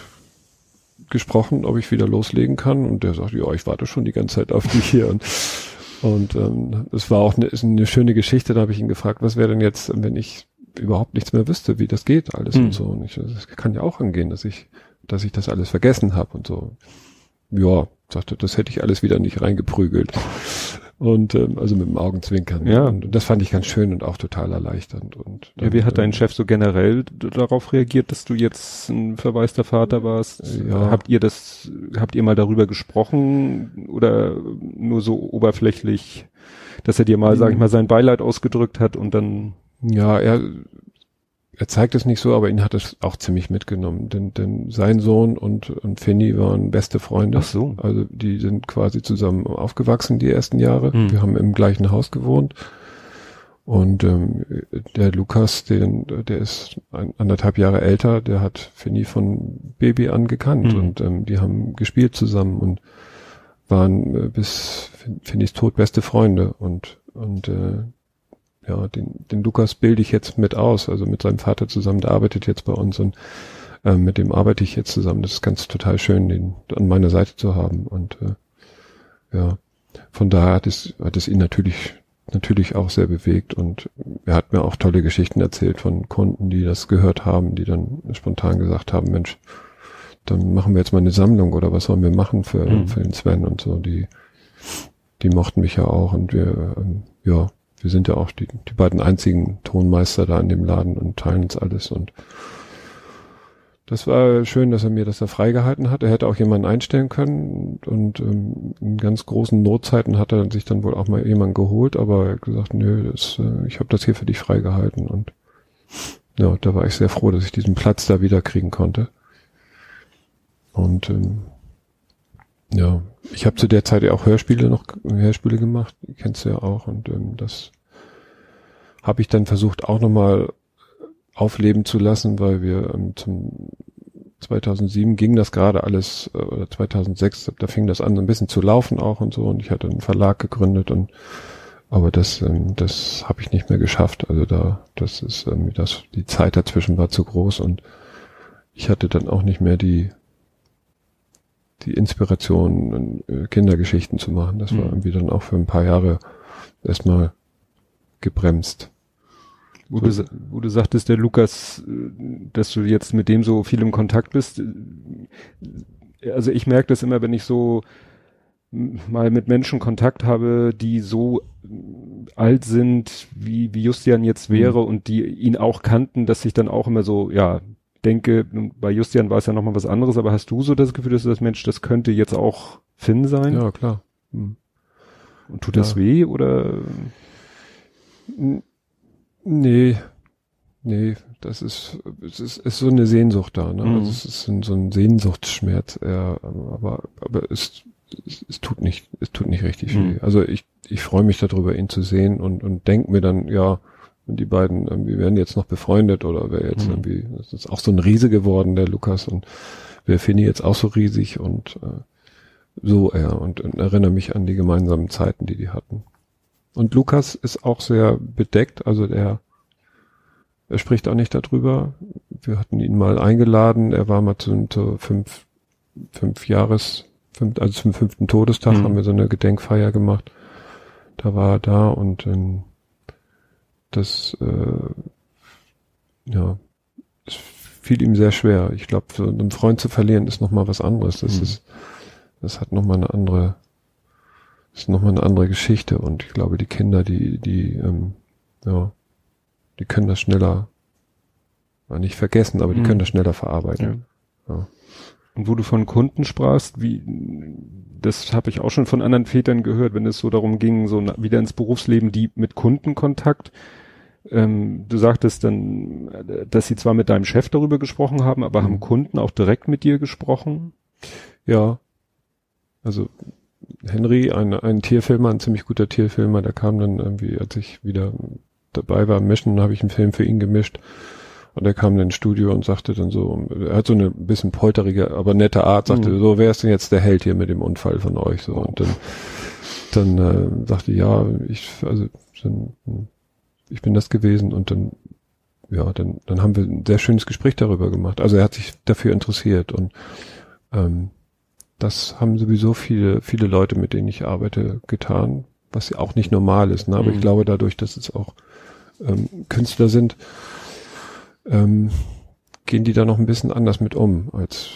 gesprochen, ob ich wieder loslegen kann. Und der sagt, ja, ich warte schon die ganze Zeit auf dich hier. Und, und ähm, es war auch eine, eine schöne Geschichte. Da habe ich ihn gefragt, was wäre denn jetzt, wenn ich überhaupt nichts mehr wüsste, wie das geht, alles mhm. und so. Und ich, das kann ja auch angehen, dass ich, dass ich das alles vergessen habe und so. Ja, sagte, das hätte ich alles wieder nicht reingeprügelt. Und ähm, also mit dem Augenzwinkern. Ja. Und das fand ich ganz schön und auch total erleichternd. Und dann, ja, wie hat dein Chef so generell darauf reagiert, dass du jetzt ein verwaister Vater warst? Ja. Habt ihr das, habt ihr mal darüber gesprochen oder nur so oberflächlich, dass er dir mal, sag ich mal, sein Beileid ausgedrückt hat und dann ja, er er zeigt es nicht so, aber ihn hat es auch ziemlich mitgenommen, denn, denn sein Sohn und, und Finny waren beste Freunde. Ach so. Also die sind quasi zusammen aufgewachsen die ersten Jahre. Hm. Wir haben im gleichen Haus gewohnt. Und ähm, der Lukas, den, der ist ein, anderthalb Jahre älter, der hat Finny von Baby an gekannt hm. und ähm, die haben gespielt zusammen und waren äh, bis Finnys Tod beste Freunde und und äh, ja, den, den Lukas bilde ich jetzt mit aus, also mit seinem Vater zusammen, der arbeitet jetzt bei uns und äh, mit dem arbeite ich jetzt zusammen. Das ist ganz total schön, den an meiner Seite zu haben. Und äh, ja, von daher hat es, hat es ihn natürlich natürlich auch sehr bewegt und er hat mir auch tolle Geschichten erzählt von Kunden, die das gehört haben, die dann spontan gesagt haben, Mensch, dann machen wir jetzt mal eine Sammlung oder was sollen wir machen für, mhm. für den Sven und so, die, die mochten mich ja auch und wir, ähm, ja, wir sind ja auch die, die beiden einzigen Tonmeister da in dem Laden und teilen uns alles und das war schön, dass er mir das da freigehalten hat. Er hätte auch jemanden einstellen können und ähm, in ganz großen Notzeiten hat er sich dann wohl auch mal jemanden geholt, aber er hat gesagt, nö, das, äh, ich habe das hier für dich freigehalten und ja, da war ich sehr froh, dass ich diesen Platz da wieder kriegen konnte. Und ähm, ja, ich habe zu der Zeit ja auch Hörspiele noch Hörspiele gemacht, kennst du ja auch und ähm, das habe ich dann versucht auch nochmal aufleben zu lassen, weil wir ähm, zum 2007 ging das gerade alles äh, oder 2006 da fing das an so ein bisschen zu laufen auch und so und ich hatte einen Verlag gegründet und aber das ähm, das habe ich nicht mehr geschafft also da das ist ähm, das die Zeit dazwischen war zu groß und ich hatte dann auch nicht mehr die die Inspiration, äh, Kindergeschichten zu machen. Das war mhm. irgendwie dann auch für ein paar Jahre erstmal gebremst. Wo, du, wo du sagtest, der Lukas, äh, dass du jetzt mit dem so viel im Kontakt bist. Äh, also ich merke das immer, wenn ich so mal mit Menschen Kontakt habe, die so alt sind, wie, wie Justian jetzt wäre mhm. und die ihn auch kannten, dass ich dann auch immer so, ja, denke, bei Justian war es ja nochmal was anderes, aber hast du so das Gefühl, dass du das Mensch, das könnte jetzt auch Finn sein? Ja, klar. Hm. Und tut ja. das weh oder? Nee, nee, das ist, es ist, ist so eine Sehnsucht da, ne? Mhm. Also es ist so ein Sehnsuchtsschmerz, ja, aber, aber es, es, es tut nicht, es tut nicht richtig mhm. weh. Also ich, ich freue mich darüber, ihn zu sehen und, und denke mir dann, ja, und die beiden irgendwie werden jetzt noch befreundet oder wer jetzt mhm. irgendwie, das ist auch so ein Riese geworden, der Lukas und wer finde jetzt auch so riesig und äh, so, ja, und, und erinnere mich an die gemeinsamen Zeiten, die die hatten. Und Lukas ist auch sehr bedeckt, also der, er spricht auch nicht darüber. Wir hatten ihn mal eingeladen, er war mal zu, zu fünf, fünf Jahres, fünf, also zum fünften Todestag mhm. haben wir so eine Gedenkfeier gemacht. Da war er da und ähm, das äh, ja, es fiel ihm sehr schwer. Ich glaube, so einen Freund zu verlieren ist nochmal was anderes. Das mhm. ist, das hat nochmal eine andere, ist nochmal eine andere Geschichte. Und ich glaube, die Kinder, die, die, ähm, ja, die können das schneller, nicht vergessen, aber die mhm. können das schneller verarbeiten. Ja. ja. Und wo du von Kunden sprachst, wie das habe ich auch schon von anderen Vätern gehört, wenn es so darum ging, so wieder ins Berufsleben, die mit Kundenkontakt, ähm, du sagtest dann, dass sie zwar mit deinem Chef darüber gesprochen haben, aber mhm. haben Kunden auch direkt mit dir gesprochen? Ja. Also Henry, ein, ein Tierfilmer, ein ziemlich guter Tierfilmer, der kam dann irgendwie, als ich wieder dabei war, mischen, habe ich einen Film für ihn gemischt. Und er kam dann ins Studio und sagte dann so, er hat so eine bisschen polterige, aber nette Art, sagte mhm. so, wer ist denn jetzt der Held hier mit dem Unfall von euch? So, und dann, dann äh, sagte ja, ich, also dann, ich bin das gewesen und dann, ja, dann, dann haben wir ein sehr schönes Gespräch darüber gemacht. Also er hat sich dafür interessiert und ähm, das haben sowieso viele, viele Leute, mit denen ich arbeite, getan, was ja auch nicht normal ist. Ne? Aber mhm. ich glaube dadurch, dass es auch ähm, Künstler sind, ähm, gehen die da noch ein bisschen anders mit um als,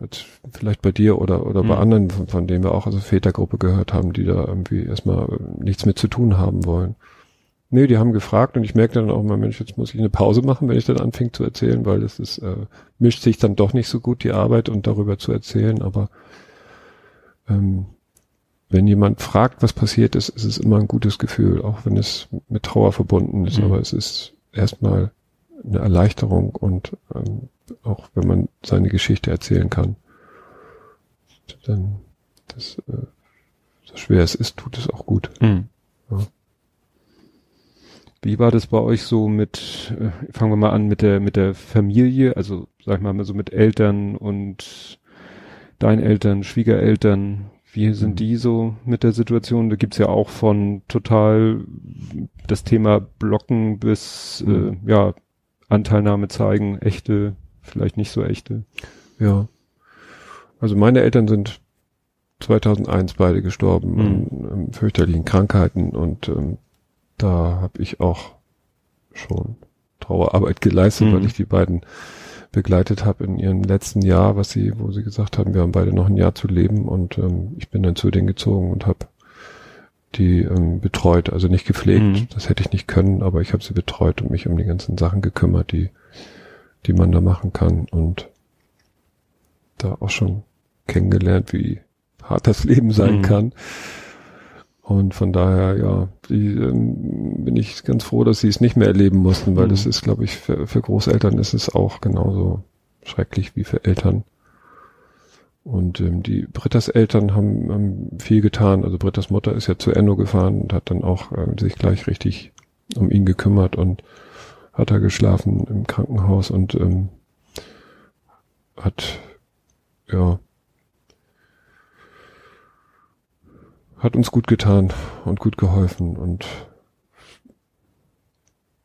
als vielleicht bei dir oder, oder mhm. bei anderen, von, von denen wir auch also Vätergruppe gehört haben, die da irgendwie erstmal nichts mit zu tun haben wollen. Nee, die haben gefragt und ich merkte dann auch mal, Mensch, jetzt muss ich eine Pause machen, wenn ich dann anfing zu erzählen, weil das ist, äh, mischt sich dann doch nicht so gut die Arbeit und darüber zu erzählen, aber ähm, wenn jemand fragt, was passiert ist, ist es immer ein gutes Gefühl, auch wenn es mit Trauer verbunden ist, mhm. aber es ist erstmal eine Erleichterung und ähm, auch wenn man seine Geschichte erzählen kann, dann das, äh, so schwer es ist, tut es auch gut. Mhm. Ja. Wie war das bei euch so mit, äh, fangen wir mal an mit der, mit der Familie, also sag ich mal so mit Eltern und deinen Eltern, Schwiegereltern, wie sind mhm. die so mit der Situation? Da gibt's ja auch von total das Thema Blocken bis mhm. äh, ja Anteilnahme zeigen, echte, vielleicht nicht so echte. Ja. Also meine Eltern sind 2001 beide gestorben mhm. an ähm, fürchterlichen Krankheiten und ähm, da habe ich auch schon Trauerarbeit geleistet, mhm. weil ich die beiden begleitet habe in ihrem letzten Jahr, was sie, wo sie gesagt haben, wir haben beide noch ein Jahr zu leben und ähm, ich bin dann zu denen gezogen und habe die ähm, betreut, also nicht gepflegt, mhm. das hätte ich nicht können, aber ich habe sie betreut und mich um die ganzen Sachen gekümmert, die, die man da machen kann und da auch schon kennengelernt, wie hart das Leben sein mhm. kann. Und von daher, ja, die, ähm, bin ich ganz froh, dass sie es nicht mehr erleben mussten, weil mhm. das ist, glaube ich, für, für Großeltern ist es auch genauso schrecklich wie für Eltern. Und ähm, die Britta's Eltern haben, haben viel getan. Also Britta's Mutter ist ja zu Enno gefahren und hat dann auch äh, sich gleich richtig um ihn gekümmert und hat da geschlafen im Krankenhaus und ähm, hat ja hat uns gut getan und gut geholfen. Und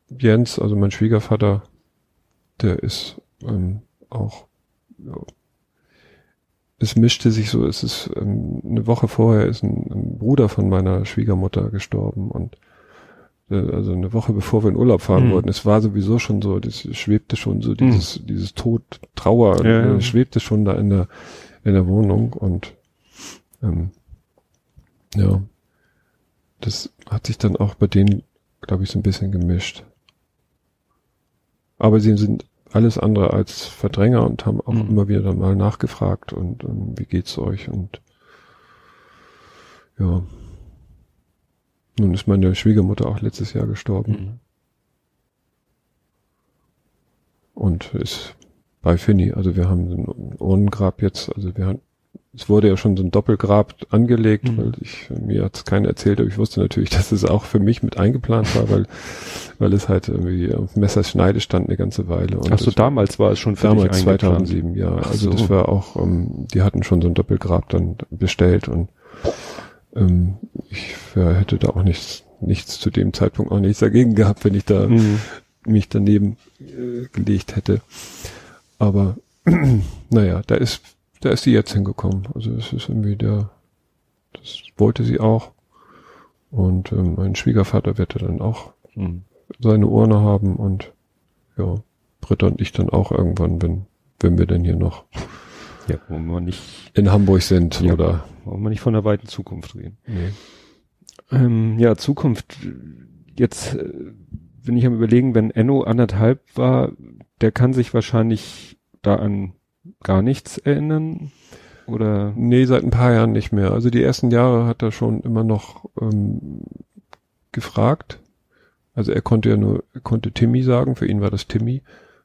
Jens, also mein Schwiegervater, der ist ähm, auch, ja, es mischte sich so, es ist ähm, eine Woche vorher ist ein, ein, Bruder von meiner Schwiegermutter gestorben und äh, also eine Woche bevor wir in Urlaub fahren mhm. wollten, es war sowieso schon so, das schwebte schon so, dieses, mhm. dieses Tod, Trauer, ja, ja. schwebte schon da in der, in der Wohnung und ähm, ja. Das hat sich dann auch bei denen, glaube ich, so ein bisschen gemischt. Aber sie sind alles andere als Verdränger und haben auch mhm. immer wieder mal nachgefragt und, und ähm, wie geht's euch und ja. Nun ist meine Schwiegermutter auch letztes Jahr gestorben. Mhm. Und ist bei Finny. Also wir haben ein Urnengrab jetzt, also wir haben es wurde ja schon so ein Doppelgrab angelegt, mhm. weil ich, mir hat es keiner erzählt, aber ich wusste natürlich, dass es auch für mich mit eingeplant war, weil, weil es halt irgendwie auf Messerschneide stand eine ganze Weile. Und Ach so, damals war es schon für Damals 2007, ja. Ach also so. das war auch, ähm, die hatten schon so ein Doppelgrab dann bestellt und ähm, ich ja, hätte da auch nichts, nichts zu dem Zeitpunkt auch nichts dagegen gehabt, wenn ich da mhm. mich daneben äh, gelegt hätte. Aber naja, da ist da ist sie jetzt hingekommen. Also es ist irgendwie der, das wollte sie auch. Und ähm, mein Schwiegervater wird dann auch mhm. seine Urne haben und ja, Britta und ich dann auch irgendwann, wenn, wenn wir denn hier noch ja, wo man nicht in Hamburg sind ja, oder wollen wir nicht von der weiten Zukunft reden. Nee. Ähm, ja, Zukunft. Jetzt äh, bin ich am überlegen, wenn Enno anderthalb war, der kann sich wahrscheinlich da an gar nichts erinnern? Oder? Nee, seit ein paar Jahren nicht mehr. Also die ersten Jahre hat er schon immer noch ähm, gefragt. Also er konnte ja nur, er konnte Timmy sagen, für ihn war das Timmy.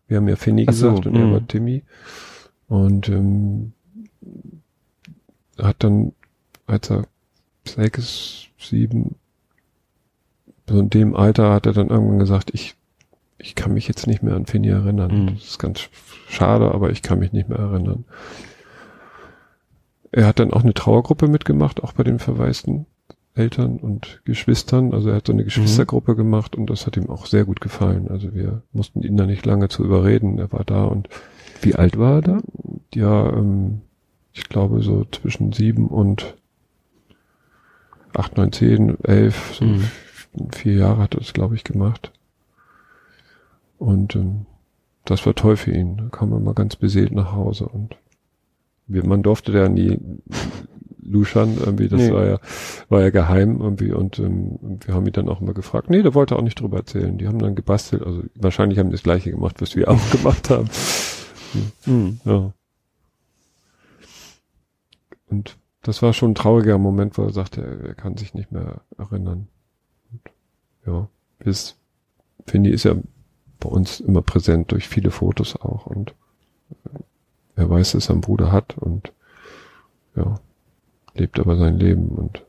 Wir haben ja Finny gesagt so, und mh. er war Timmy. Und ähm, hat dann, als er sechs, sieben, so in dem Alter hat er dann irgendwann gesagt, ich ich kann mich jetzt nicht mehr an Finny erinnern. Mhm. Das ist ganz schade, aber ich kann mich nicht mehr erinnern. Er hat dann auch eine Trauergruppe mitgemacht, auch bei den verwaisten Eltern und Geschwistern. Also er hat so eine Geschwistergruppe mhm. gemacht und das hat ihm auch sehr gut gefallen. Also wir mussten ihn da nicht lange zu überreden. Er war da und wie alt war er da? Ja, ähm, ich glaube so zwischen sieben und acht, neun, zehn, elf, so mhm. vier Jahre hat er das, glaube ich, gemacht. Und ähm, das war toll für ihn. Da kam er mal ganz beseelt nach Hause und wir, man durfte da nie luschern, irgendwie, das nee. war ja, war ja geheim irgendwie und ähm, wir haben ihn dann auch immer gefragt. Nee, der wollte auch nicht drüber erzählen. Die haben dann gebastelt, also wahrscheinlich haben die das gleiche gemacht, was wir auch gemacht haben. Mhm. Ja. Und das war schon ein trauriger Moment, wo er sagte, er, er kann sich nicht mehr erinnern. Und, ja, bis Finny ist ja bei uns immer präsent durch viele Fotos auch und er weiß, dass er einen Bruder hat und ja, lebt aber sein Leben und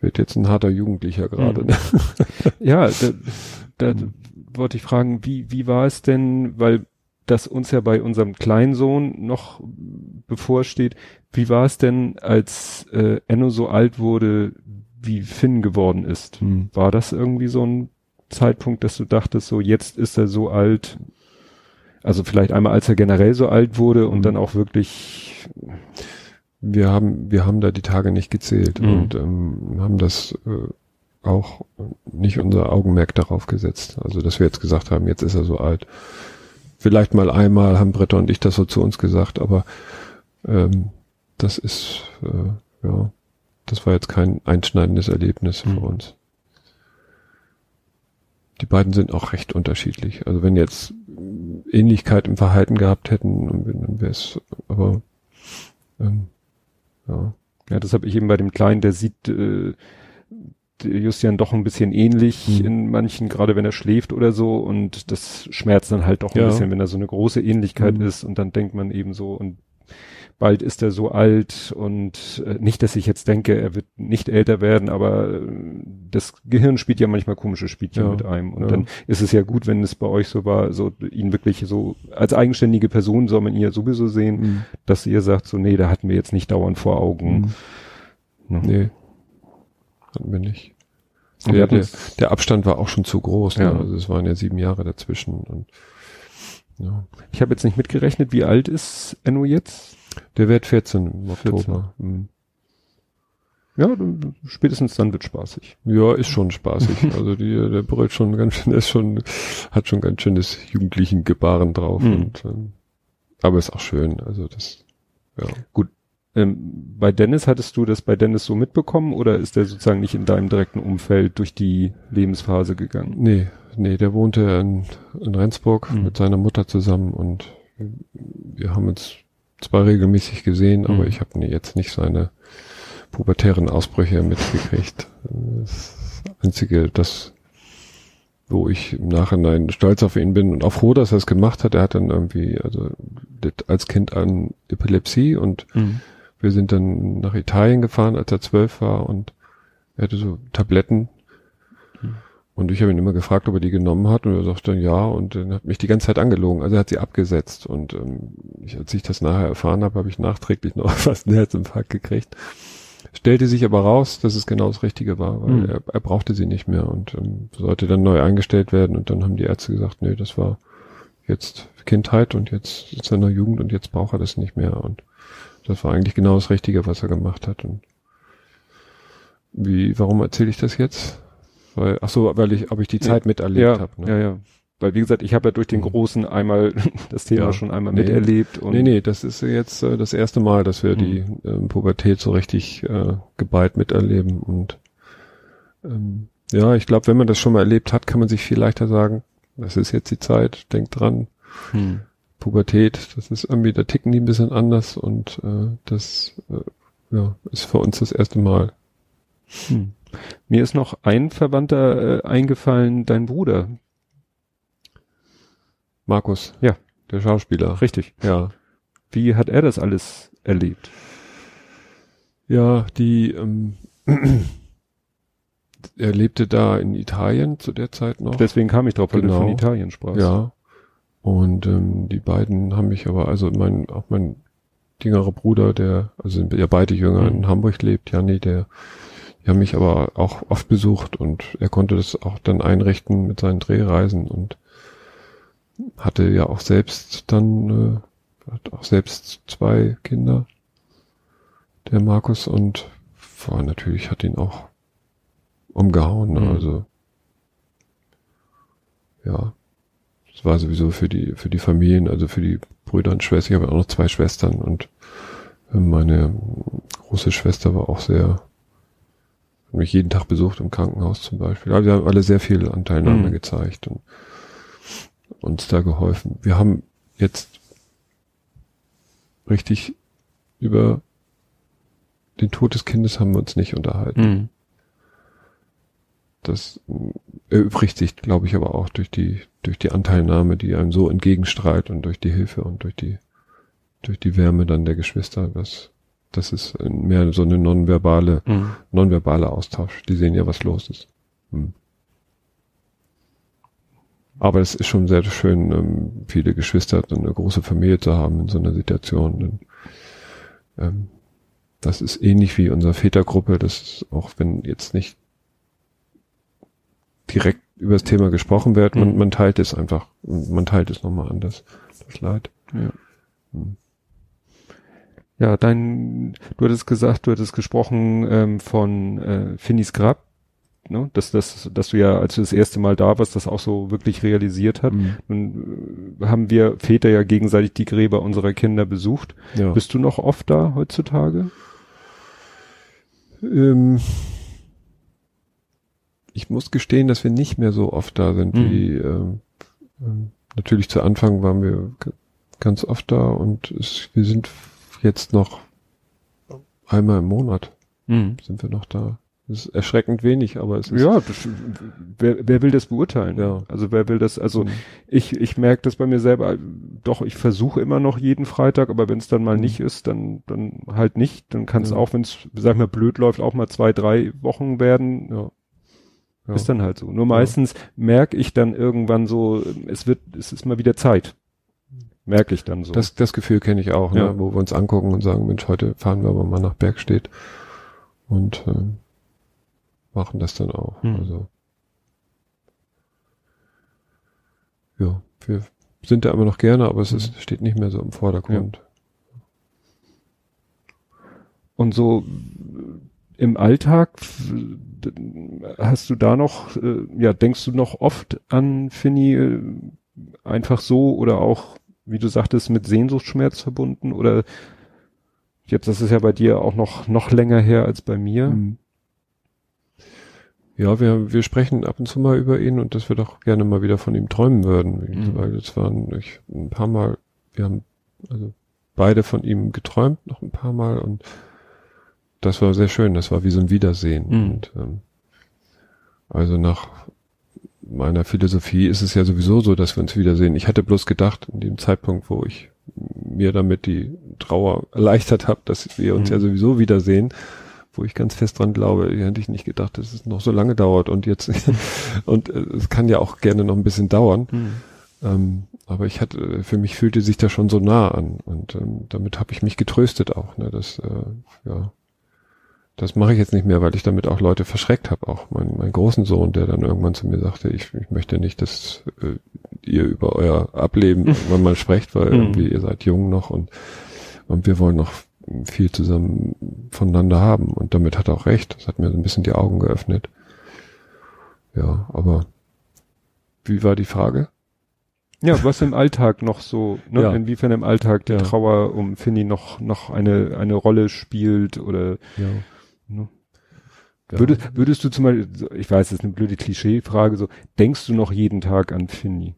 wird jetzt ein harter Jugendlicher gerade. Mhm. ja, da, da mhm. wollte ich fragen, wie, wie war es denn, weil das uns ja bei unserem Kleinsohn noch bevorsteht, wie war es denn, als äh, Enno so alt wurde, wie Finn geworden ist? Mhm. War das irgendwie so ein Zeitpunkt, dass du dachtest, so jetzt ist er so alt, also vielleicht einmal, als er generell so alt wurde und mhm. dann auch wirklich. Wir haben, wir haben da die Tage nicht gezählt mhm. und ähm, haben das äh, auch nicht unser Augenmerk darauf gesetzt. Also, dass wir jetzt gesagt haben, jetzt ist er so alt. Vielleicht mal einmal haben Britta und ich das so zu uns gesagt, aber ähm, das ist, äh, ja, das war jetzt kein einschneidendes Erlebnis mhm. für uns die beiden sind auch recht unterschiedlich. Also wenn jetzt Ähnlichkeit im Verhalten gehabt hätten, dann wäre es, aber ähm, ja. Ja, das habe ich eben bei dem Kleinen, der sieht äh, Justian doch ein bisschen ähnlich mhm. in manchen, gerade wenn er schläft oder so, und das schmerzt dann halt doch ein ja. bisschen, wenn da so eine große Ähnlichkeit mhm. ist und dann denkt man eben so, und bald ist er so alt und äh, nicht, dass ich jetzt denke, er wird nicht älter werden, aber äh, das Gehirn spielt ja manchmal komische Spielchen ja, mit einem und ja. dann ist es ja gut, wenn es bei euch so war, so ihn wirklich so als eigenständige Person soll man ihn ja sowieso sehen, mhm. dass ihr sagt so, nee, da hatten wir jetzt nicht dauernd vor Augen. Mhm. Ne? Nee, hatten wir nicht. Der, der, der, Abstand war auch schon zu groß. Ne? Ja. Also es waren ja sieben Jahre dazwischen. Und, ja. Ich habe jetzt nicht mitgerechnet, wie alt ist Enno jetzt? Der wird 14 im Oktober. 14. Mhm. Ja, spätestens dann wird spaßig. Ja, ist schon spaßig. also die, der brüllt schon ganz schön, ist schon, hat schon ganz schönes jugendlichen Gebaren drauf. Mhm. Und, ähm, aber ist auch schön. Also das, ja. Gut. Ähm, bei Dennis hattest du das bei Dennis so mitbekommen oder ist der sozusagen nicht in deinem direkten Umfeld durch die Lebensphase gegangen? Nee, nee, der wohnte in, in Rendsburg mhm. mit seiner Mutter zusammen und wir haben uns zwar regelmäßig gesehen, aber mhm. ich habe jetzt nicht seine pubertären Ausbrüche mitgekriegt. Das Einzige, das, wo ich im Nachhinein stolz auf ihn bin und auch froh, dass er es gemacht hat. Er hat dann irgendwie, also als Kind an Epilepsie und mhm. wir sind dann nach Italien gefahren, als er zwölf war und er hatte so Tabletten und ich habe ihn immer gefragt, ob er die genommen hat und er sagte dann ja und dann hat mich die ganze Zeit angelogen. Also er hat sie abgesetzt und ähm, ich, als ich das nachher erfahren habe, habe ich nachträglich noch fast einen Herzinfarkt gekriegt. Stellte sich aber raus, dass es genau das Richtige war, weil mhm. er, er, brauchte sie nicht mehr und ähm, sollte dann neu eingestellt werden und dann haben die Ärzte gesagt, nee, das war jetzt Kindheit und jetzt ist er in der Jugend und jetzt braucht er das nicht mehr und das war eigentlich genau das Richtige, was er gemacht hat und wie, warum erzähle ich das jetzt? Weil, ach so, weil ich, ob ich die Zeit ja, miterlebt ja, habe. Ne? Ja, ja. Weil wie gesagt, ich habe ja durch den mhm. großen einmal das Thema ja, schon einmal nee, miterlebt. Und nee, nee, das ist jetzt äh, das erste Mal, dass wir mhm. die ähm, Pubertät so richtig äh, geballt miterleben. Und ähm, ja, ich glaube, wenn man das schon mal erlebt hat, kann man sich viel leichter sagen, das ist jetzt die Zeit, denkt dran. Mhm. Pubertät, das ist irgendwie, da ticken die ein bisschen anders und äh, das äh, ja, ist für uns das erste Mal. Hm. Mir ist noch ein Verwandter äh, eingefallen, dein Bruder. Markus. Ja. Der Schauspieler. Richtig. Ja. Wie hat er das alles erlebt? Ja, die, ähm, er lebte da in Italien zu der Zeit noch. Deswegen kam ich drauf, weil Genau. du von Italien sprachst. Ja. Und ähm, die beiden haben mich aber, also mein, auch mein jüngerer Bruder, der, also ja beide jünger Mhm. in Hamburg lebt, Janni, der, die haben mich aber auch oft besucht und er konnte das auch dann einrichten mit seinen Drehreisen und hatte ja auch selbst dann, äh, hat auch selbst zwei Kinder, der Markus und war natürlich, hat ihn auch umgehauen, ne? Mhm. also ja, das war sowieso für die, für die Familien, also für die Brüder und Schwestern. Ich habe auch noch zwei Schwestern und meine große Schwester war auch sehr, hat mich jeden Tag besucht im Krankenhaus zum Beispiel. Aber wir haben alle sehr viel Anteilnahme Mhm. gezeigt und uns da geholfen. Wir haben jetzt richtig über den Tod des Kindes haben wir uns nicht unterhalten. Mhm. Das erübrigt sich, glaube ich, aber auch durch die, durch die Anteilnahme, die einem so entgegenstrahlt und durch die Hilfe und durch die, durch die Wärme dann der Geschwister. Das, das ist mehr so eine nonverbale, Mhm. nonverbale Austausch. Die sehen ja, was los ist. Hm. Aber es ist schon sehr schön, ähm, viele Geschwister und eine große Familie zu haben in so einer Situation. Ähm, das ist ähnlich wie unsere Vätergruppe. Das ist auch wenn jetzt nicht direkt über das Thema gesprochen wird, man, Mhm. man teilt es einfach, man teilt es nochmal anders, das Leid. Ja. Hm. Ja, dein, du hattest gesagt, du hattest gesprochen ähm, von äh, Finnis Grab, ne? dass, dass, dass du ja, als du das erste Mal da warst, das auch so wirklich realisiert hat. Mhm. Nun äh, haben wir Väter ja gegenseitig die Gräber unserer Kinder besucht. Ja. Bist du noch oft da heutzutage? Ähm, ich muss gestehen, dass wir nicht mehr so oft da sind Mhm. wie ähm, natürlich zu Anfang waren wir ganz oft da und es, wir sind jetzt noch einmal im Monat sind wir noch da. Das ist erschreckend wenig, aber es ist Ja, das, wer, wer will das beurteilen? Ja. Also wer will das, also Mhm. ich, ich merke das bei mir selber, doch, ich versuche immer noch jeden Freitag, aber wenn es dann mal Mhm. nicht ist, dann, dann halt nicht. Dann kann es Ja. auch, wenn es, sag ich mal, blöd läuft, auch mal zwei, drei Wochen werden. ja. Ja. Ist dann halt so. Nur meistens merke ich dann irgendwann so, es wird, es ist mal wieder Zeit. Merke ich dann so. Das, das Gefühl kenne ich auch, Ja. ne, wo wir uns angucken und sagen, Mensch, heute fahren wir aber mal nach Bergstedt und ähm, machen das dann auch. Hm. Also ja, wir sind da immer noch gerne, aber es ist, steht nicht mehr so im Vordergrund. Und so äh, im Alltag hast du da noch, äh, ja, denkst du noch oft an Finny äh, einfach so oder auch, wie du sagtest, mit Sehnsuchtsschmerz verbunden oder jetzt, das ist ja bei dir auch noch, noch länger her als bei mir. Mhm. Ja, wir, wir sprechen ab und zu mal über ihn und dass wir doch gerne mal wieder von ihm träumen würden, Mhm. weil es waren ich, ein paar Mal, wir haben also beide von ihm geträumt noch ein paar Mal und das war sehr schön, das war wie so ein Wiedersehen. Mhm. Und, ähm, also nach meiner Philosophie ist es ja sowieso so, dass wir uns wiedersehen. Ich hatte bloß gedacht, in dem Zeitpunkt, wo ich mir damit die Trauer erleichtert habe, dass wir uns Mhm. ja sowieso wiedersehen, wo ich ganz fest dran glaube, hätte ich nicht gedacht, dass es noch so lange dauert und jetzt und äh, es kann ja auch gerne noch ein bisschen dauern. Mhm. Ähm, aber ich hatte, für mich fühlte sich das schon so nah an und ähm, damit habe ich mich getröstet auch. Ne, das, äh, ja, das mache ich jetzt nicht mehr, weil ich damit auch Leute verschreckt habe. Auch mein, mein großen Sohn, der dann irgendwann zu mir sagte, ich, ich möchte nicht, dass äh, ihr über euer Ableben irgendwann mal sprecht, weil Mhm. irgendwie ihr seid jung noch und und wir wollen noch viel zusammen voneinander haben. Und damit hat er auch recht. Das hat mir so ein bisschen die Augen geöffnet. Ja, aber wie war die Frage? Ja, was im Alltag noch so, ne? Ja. inwiefern im Alltag die Ja. Trauer um Finny noch, noch eine, eine Rolle spielt oder Ja. Ne? Ja. Würdest, würdest du zum Beispiel, ich weiß, das ist eine blöde Klischeefrage, so, denkst du noch jeden Tag an Finny?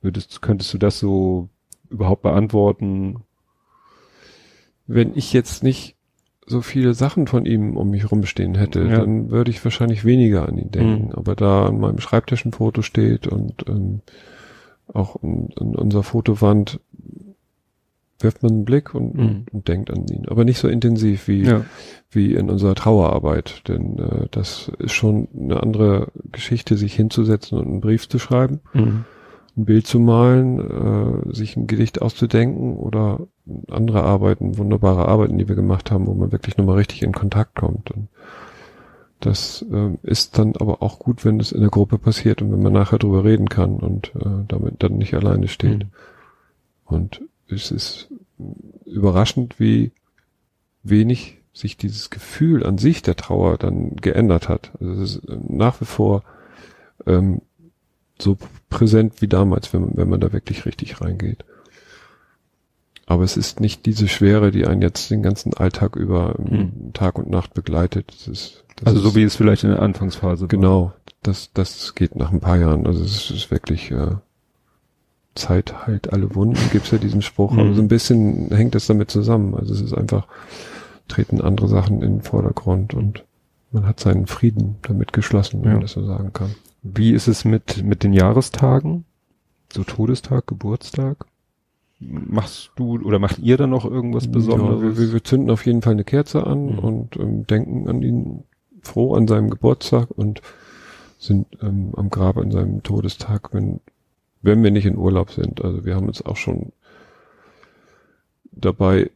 Würdest, könntest du das so überhaupt beantworten? Wenn ich jetzt nicht so viele Sachen von ihm um mich rumstehen hätte, Ja. dann würde ich wahrscheinlich weniger an ihn denken. Mhm. Aber da an meinem Schreibtisch ein Foto steht und ähm, auch in, in unserer Fotowand wirft man einen Blick und, mhm. und, denkt an ihn. Aber nicht so intensiv wie, ja. wie in unserer Trauerarbeit. Denn äh, das ist schon eine andere Geschichte, sich hinzusetzen und einen Brief zu schreiben, mhm. ein Bild zu malen, äh, sich ein Gedicht auszudenken oder andere Arbeiten, wunderbare Arbeiten, die wir gemacht haben, wo man wirklich nochmal richtig in Kontakt kommt. Und das äh, ist dann aber auch gut, wenn es in der Gruppe passiert und wenn man nachher drüber reden kann und äh, damit dann nicht alleine steht. Mhm. Und es ist überraschend, wie wenig sich dieses Gefühl an sich der Trauer dann geändert hat. Also es ist nach wie vor ähm, so präsent wie damals, wenn man, wenn man da wirklich richtig reingeht. Aber es ist nicht diese Schwere, die einen jetzt den ganzen Alltag über hm. Tag und Nacht begleitet. Das ist, das also so wie es vielleicht in der Anfangsphase war. Genau, das, das geht nach ein paar Jahren. Also es ist wirklich äh, Zeit halt alle Wunden, gibt's ja diesen Spruch, mhm. aber so ein bisschen hängt es damit zusammen. Also es ist einfach, treten andere Sachen in den Vordergrund und man hat seinen Frieden damit geschlossen, wenn ja. man das so sagen kann. Wie ist es mit, mit den Jahrestagen? So Todestag, Geburtstag? Machst du oder macht ihr da noch irgendwas Besonderes? Ja, wir, wir, zünden auf jeden Fall eine Kerze an mhm. und ähm, denken an ihn froh an seinem Geburtstag und sind ähm, am Grab an seinem Todestag, wenn wenn wir nicht in Urlaub sind. Also wir haben uns auch schon dabei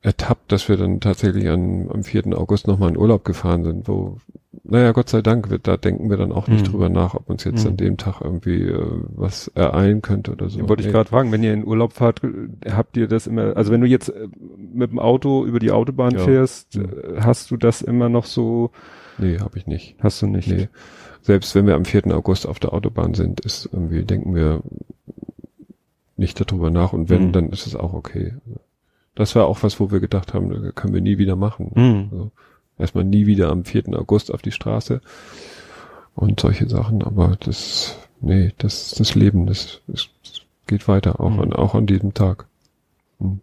ertappt, dass wir dann tatsächlich an, am 4. August nochmal in Urlaub gefahren sind, wo, naja, Gott sei Dank, wird, da denken wir dann auch nicht mhm. drüber nach, ob uns jetzt mhm. an dem Tag irgendwie äh, was ereilen könnte oder so. Ja, wollte ich gerade fragen, wenn ihr in Urlaub fahrt, habt ihr das immer, also wenn du jetzt äh, mit dem Auto über die Autobahn ja. fährst, mhm. hast du das immer noch so? Nee, habe ich nicht. Hast du nicht? Nee selbst wenn wir am 4. August auf der Autobahn sind, ist irgendwie, denken wir nicht darüber nach und wenn, mhm. dann ist es auch okay. Das war auch was, wo wir gedacht haben, können wir nie wieder machen. Mhm. Also erstmal nie wieder am 4. August auf die Straße und solche Sachen, aber das, nee, das, das Leben, das, das geht weiter, auch, mhm. an, auch an diesem Tag. Mhm.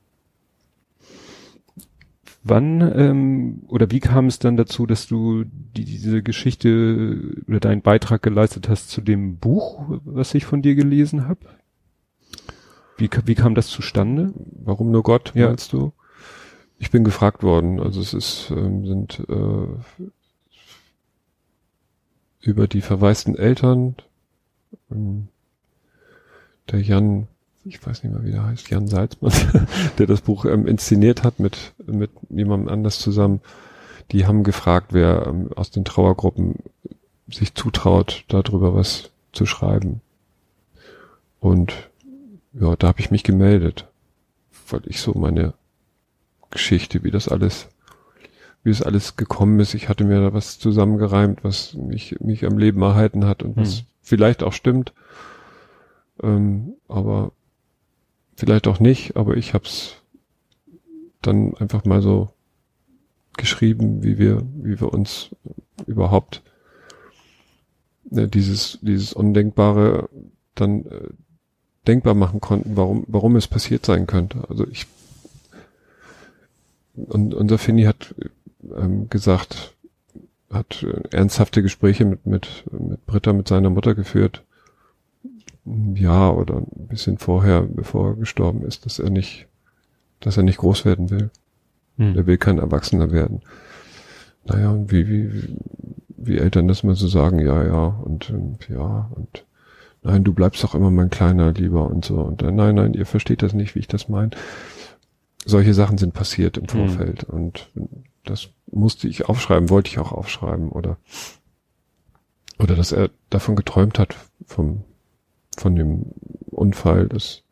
Wann ähm, oder wie kam es dann dazu, dass du die, diese Geschichte oder deinen Beitrag geleistet hast zu dem Buch, was ich von dir gelesen habe? Wie, wie kam das zustande? Warum nur Gott, ja. meinst du? Ich bin gefragt worden. Also es ist, ähm, sind äh, über die verwaisten Eltern. Ähm, der Jan ich weiß nicht mehr, wie der heißt, Jan Salzmann, der das Buch ähm, inszeniert hat mit, mit jemandem anders zusammen. Die haben gefragt, wer ähm, aus den Trauergruppen sich zutraut, darüber was zu schreiben. Und ja, da habe ich mich gemeldet, weil ich so meine Geschichte, wie das alles, wie es alles gekommen ist. Ich hatte mir da was zusammengereimt, was mich, mich am Leben erhalten hat und was hm. vielleicht auch stimmt. Ähm, aber vielleicht auch nicht, aber ich habe es dann einfach mal so geschrieben, wie wir, wie wir uns überhaupt äh, dieses, dieses Undenkbare dann äh, denkbar machen konnten, warum, warum es passiert sein könnte. Also ich und unser Finny hat ähm, gesagt, hat äh, ernsthafte Gespräche mit, mit, mit Britta, mit seiner Mutter geführt, Jahr oder ein bisschen vorher, bevor er gestorben ist, dass er nicht, dass er nicht groß werden will. Hm. Er will kein Erwachsener werden. Naja, und wie, wie, wie Eltern das mal so sagen, ja, ja, und, ja, und nein, du bleibst doch immer mein Kleiner lieber und so. Und dann, nein, nein, ihr versteht das nicht, wie ich das meine. Solche Sachen sind passiert im hm. Vorfeld hm. und das musste ich aufschreiben, wollte ich auch aufschreiben oder oder dass er davon geträumt hat vom von dem Unfall, dass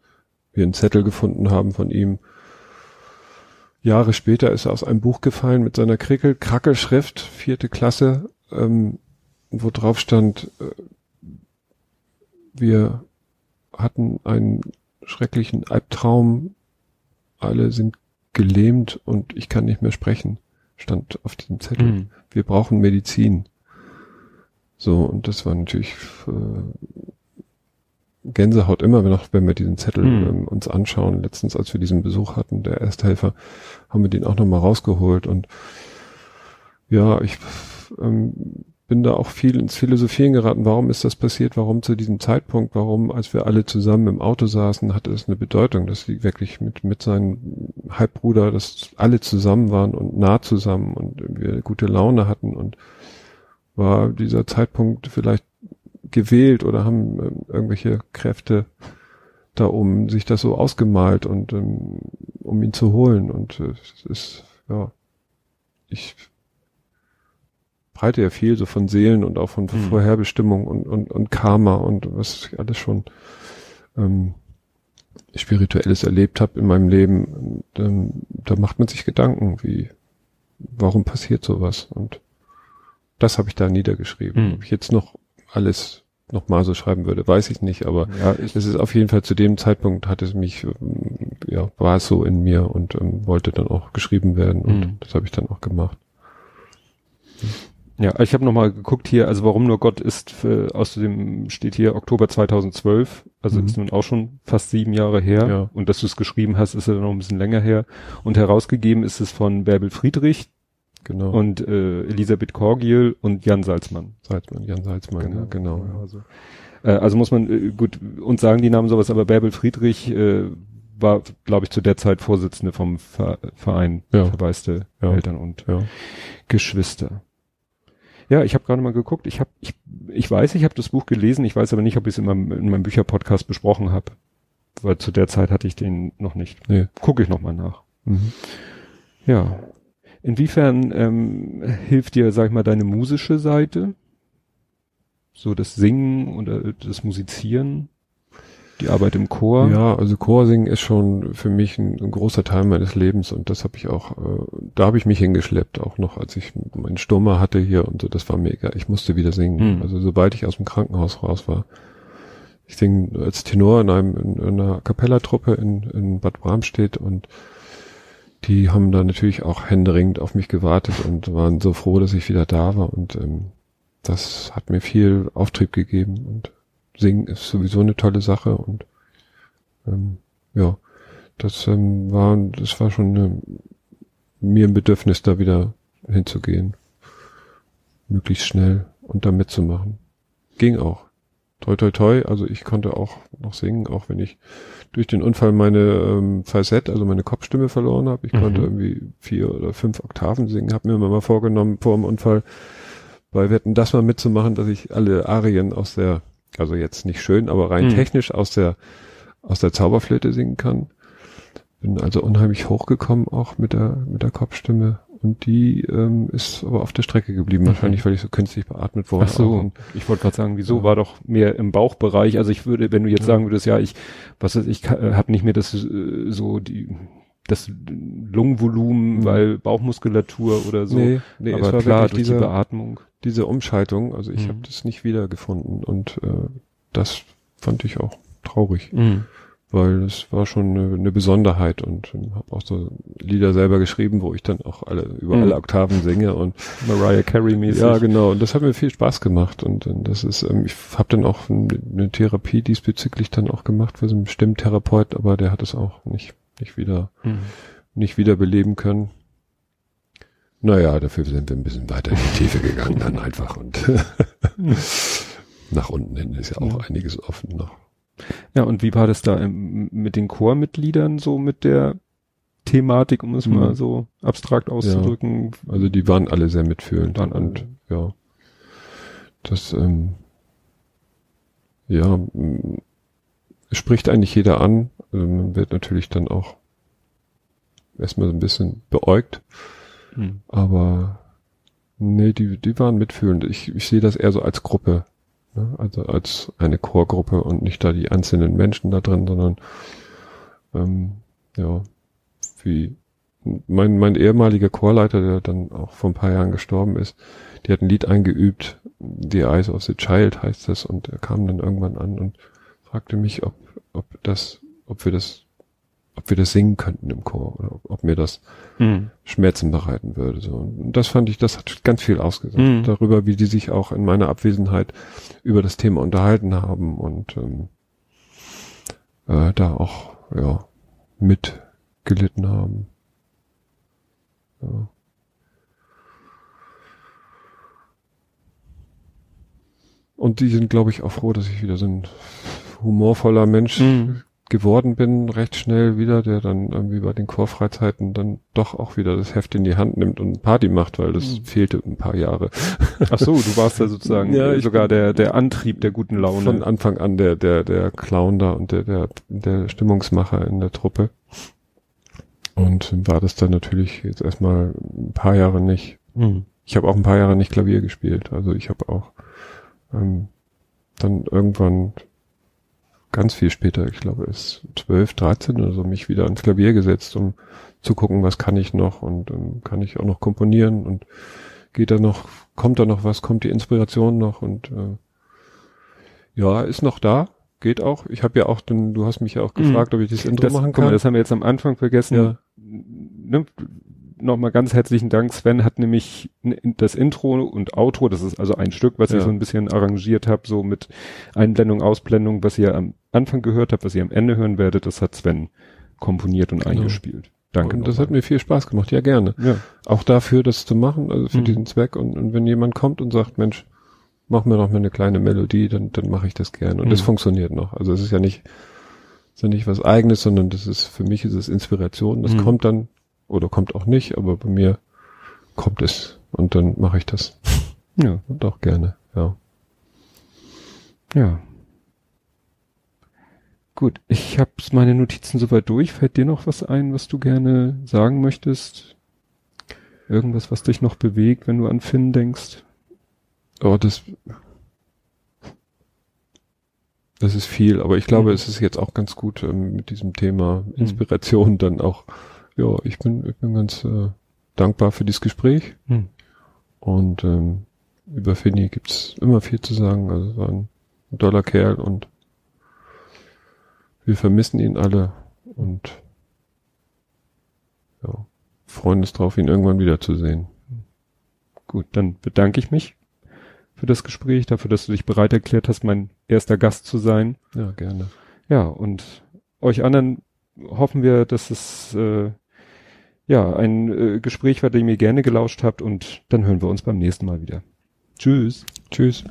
wir einen Zettel gefunden haben von ihm. Jahre später ist er aus einem Buch gefallen mit seiner Krickel, Krackelschrift, vierte Klasse, ähm, wo drauf stand, äh, wir hatten einen schrecklichen Albtraum, alle sind gelähmt und ich kann nicht mehr sprechen, stand auf diesem Zettel. Mhm. Wir brauchen Medizin. So, und das war natürlich äh, Gänsehaut immer noch, wenn wir diesen Zettel mhm. ähm, uns anschauen. Letztens, als wir diesen Besuch hatten, der Ersthelfer, haben wir den auch nochmal rausgeholt und ja, ich ähm, bin da auch viel ins Philosophieren geraten. Warum ist das passiert? Warum zu diesem Zeitpunkt? Warum, als wir alle zusammen im Auto saßen, hatte es eine Bedeutung, dass sie wirklich mit, mit seinem Halbbruder, dass alle zusammen waren und nah zusammen und wir gute Laune hatten und war dieser Zeitpunkt vielleicht gewählt oder haben ähm, irgendwelche Kräfte da um sich das so ausgemalt und ähm, um ihn zu holen und äh, es ist ja ich breite ja viel so von Seelen und auch von mhm. Vorherbestimmung und, und, und Karma und was ich alles schon ähm, Spirituelles erlebt habe in meinem Leben. Und, ähm, da macht man sich Gedanken, wie, warum passiert sowas? Und das habe ich da niedergeschrieben. Mhm. Ob ich jetzt noch alles nochmal so schreiben würde, weiß ich nicht, aber ja, es ist auf jeden Fall zu dem Zeitpunkt hat es mich, ähm, ja, war es so in mir und ähm, wollte dann auch geschrieben werden und mhm. das habe ich dann auch gemacht. Ja, ich habe nochmal geguckt hier, also warum nur Gott ist, für, außerdem steht hier Oktober 2012, also mhm. ist nun auch schon fast sieben Jahre her. Ja. Und dass du es geschrieben hast, ist ja noch ein bisschen länger her. Und herausgegeben ist es von Bärbel Friedrich genau. und äh, Elisabeth Korgiel und Jan Salzmann. Salzmann, Jan Salzmann, genau. Ja, genau. Ja, also, äh, also muss man, äh, gut, uns sagen die Namen sowas, aber Bärbel Friedrich äh, war, glaube ich, zu der Zeit Vorsitzende vom Verein ja. Verwaiste Eltern und Geschwister. Ja, ich habe gerade mal geguckt. Ich habe, ich, ich weiß, ich habe das Buch gelesen. Ich weiß aber nicht, ob ich es in meinem, in meinem Bücherpodcast besprochen habe, weil zu der Zeit hatte ich den noch nicht. Nee. Gucke ich noch mal nach. Mhm. Ja. Inwiefern ähm, hilft dir, sag ich mal, deine musische Seite? So das Singen oder das Musizieren? die Arbeit im Chor. Ja, also Chorsingen ist schon für mich ein, ein großer Teil meines Lebens und das habe ich auch, äh, da habe ich mich hingeschleppt, auch noch als ich meinen Sturmer hatte hier und so, das war mega. Ich musste wieder singen. Mhm. Also sobald ich aus dem Krankenhaus raus war. Ich singe als Tenor in einem in, in einer Kapellatruppe in, in Bad Bramstedt und die haben da natürlich auch händeringend auf mich gewartet und waren so froh, dass ich wieder da war und ähm, das hat mir viel Auftrieb gegeben und Singen ist sowieso eine tolle Sache und ähm, ja, das ähm, war, das war schon eine, mir ein Bedürfnis, da wieder hinzugehen. Möglichst schnell und da mitzumachen. Ging auch. Toi toi toi, also ich konnte auch noch singen, auch wenn ich durch den Unfall meine ähm, Falsett, also meine Kopfstimme verloren habe. Ich mhm. konnte irgendwie vier oder fünf Oktaven singen, habe mir mal vorgenommen vor dem Unfall bei Wetten das mal mitzumachen, dass ich alle Arien aus der also jetzt nicht schön, aber rein hm. technisch aus der, aus der Zauberflöte singen kann. Bin also unheimlich hochgekommen auch mit der, mit der Kopfstimme. Und die ähm, ist aber auf der Strecke geblieben, mhm. wahrscheinlich, weil ich so künstlich beatmet wurde. Ach so, und, ich wollte gerade sagen, wieso ja. war doch mehr im Bauchbereich. Also ich würde, wenn du jetzt ja. sagen würdest, ja, ich, was weiß ich, äh, habe nicht mehr das äh, so die das Lungenvolumen, mhm. weil Bauchmuskulatur oder so. Nee, nee aber es war klar, durch diese, die Beatmung. Diese Umschaltung, also ich mhm. habe das nicht wiedergefunden und äh, das fand ich auch traurig, mhm. Weil es war schon eine, eine Besonderheit und habe auch so Lieder selber geschrieben, wo ich dann auch alle über mhm. alle Oktaven singe und Mariah Carey mäßig. Ja, genau. Und das hat mir viel Spaß gemacht und, und das ist, ähm, ich habe dann auch eine Therapie diesbezüglich dann auch gemacht für so einen Stimmtherapeut, aber der hat es auch nicht nicht wieder, mhm. nicht wieder beleben können. Naja, dafür sind wir ein bisschen weiter in die Tiefe gegangen dann einfach und nach unten hin ist ja auch ja. einiges offen noch. Ja, und wie war das da mit den Chormitgliedern so mit der Thematik, um es mhm. mal so abstrakt auszudrücken? Ja, also die waren alle sehr mitfühlend waren und ja, das ähm, ja spricht eigentlich jeder an. Also man wird natürlich dann auch erstmal so ein bisschen beäugt. Hm. Aber nee, die, die waren mitfühlend. Ich, ich sehe das eher so als Gruppe. Ne? Also als eine Chorgruppe und nicht da die einzelnen Menschen da drin, sondern ähm, ja, wie mein, mein ehemaliger Chorleiter, der dann auch vor ein paar Jahren gestorben ist, die hat ein Lied eingeübt, The Eyes of the Child heißt das, und er kam dann irgendwann an und fragte mich, ob, ob das, ob wir das, ob wir das singen könnten im Chor oder ob, mir das mhm. Schmerzen bereiten würde. So. Und das fand ich, das hat ganz viel ausgesagt mhm. darüber, wie die sich auch in meiner Abwesenheit über das Thema unterhalten haben und ähm, äh, da auch ja mitgelitten haben. Ja. Und die sind, glaube ich, auch froh, dass ich wieder so ein humorvoller Mensch Mhm. Geworden bin, recht schnell wieder, der dann irgendwie bei den Chorfreizeiten dann doch auch wieder das Heft in die Hand nimmt und Party macht, weil das Mhm. fehlte ein paar Jahre. Ach so, du warst da sozusagen Ja, sogar der, der Antrieb der guten Laune. Von Anfang an der, der, der Clown da und der, der, der Stimmungsmacher in der Truppe. Und war das dann natürlich jetzt erstmal ein paar Jahre nicht. Mhm. Ich habe auch ein paar Jahre nicht Klavier gespielt. Also ich habe auch ähm, dann irgendwann ganz viel später, ich glaube es 12, 13 oder so, mich wieder ans Klavier gesetzt, um zu gucken, was kann ich noch und ähm, kann ich auch noch komponieren und geht da noch, kommt da noch was, kommt die Inspiration noch und äh, ja, ist noch da, geht auch. Ich habe ja auch, den, du hast mich ja auch Mhm. gefragt, ob ich das Intro Das, machen guck mal, kann. das haben wir jetzt am Anfang vergessen. Ja. Ne, Nochmal ganz herzlichen Dank. Sven hat nämlich das Intro und Outro, das ist also ein Stück, was Ja. ich so ein bisschen arrangiert habe, so mit Einblendung, Ausblendung, was ihr am Anfang gehört habt, was ihr am Ende hören werdet, das hat Sven komponiert und Genau. eingespielt. Danke. und das hat mir viel Spaß gemacht, ja gerne. ja. Auch dafür, das zu machen, also für Mhm. diesen Zweck. Und, und wenn jemand kommt und sagt, Mensch, mach mir doch mal eine kleine Melodie, dann, dann mache ich das gerne. Und das Mhm. funktioniert noch. Also es ist ja nicht, ist ja nicht was eigenes, sondern das ist, für mich ist es Inspiration. Das Mhm. kommt dann, oder kommt auch nicht, aber bei mir kommt es. Und dann mache ich das. ja. Und auch gerne, ja. Ja. Gut, ich habe meine Notizen soweit durch. Fällt dir noch was ein, was du gerne sagen möchtest? Irgendwas, was dich noch bewegt, wenn du an Finn denkst? Oh, das, das ist viel, aber ich glaube, Mhm. es ist jetzt auch ganz gut ähm, mit diesem Thema Inspiration dann auch. Ja, ich bin, ich bin ganz äh, dankbar für dieses Gespräch Hm. und ähm, über Finny gibt's immer viel zu sagen. Also war ein toller Kerl und wir vermissen ihn alle und ja, freuen uns drauf, ihn irgendwann wiederzusehen. Gut, dann bedanke ich mich für das Gespräch, dafür, dass du dich bereit erklärt hast, mein erster Gast zu sein. Ja, gerne. Ja, und euch anderen hoffen wir, dass es äh, ja ein äh, Gespräch war, dem ihr gerne gelauscht habt und dann hören wir uns beim nächsten Mal wieder. Tschüss. Tschüss.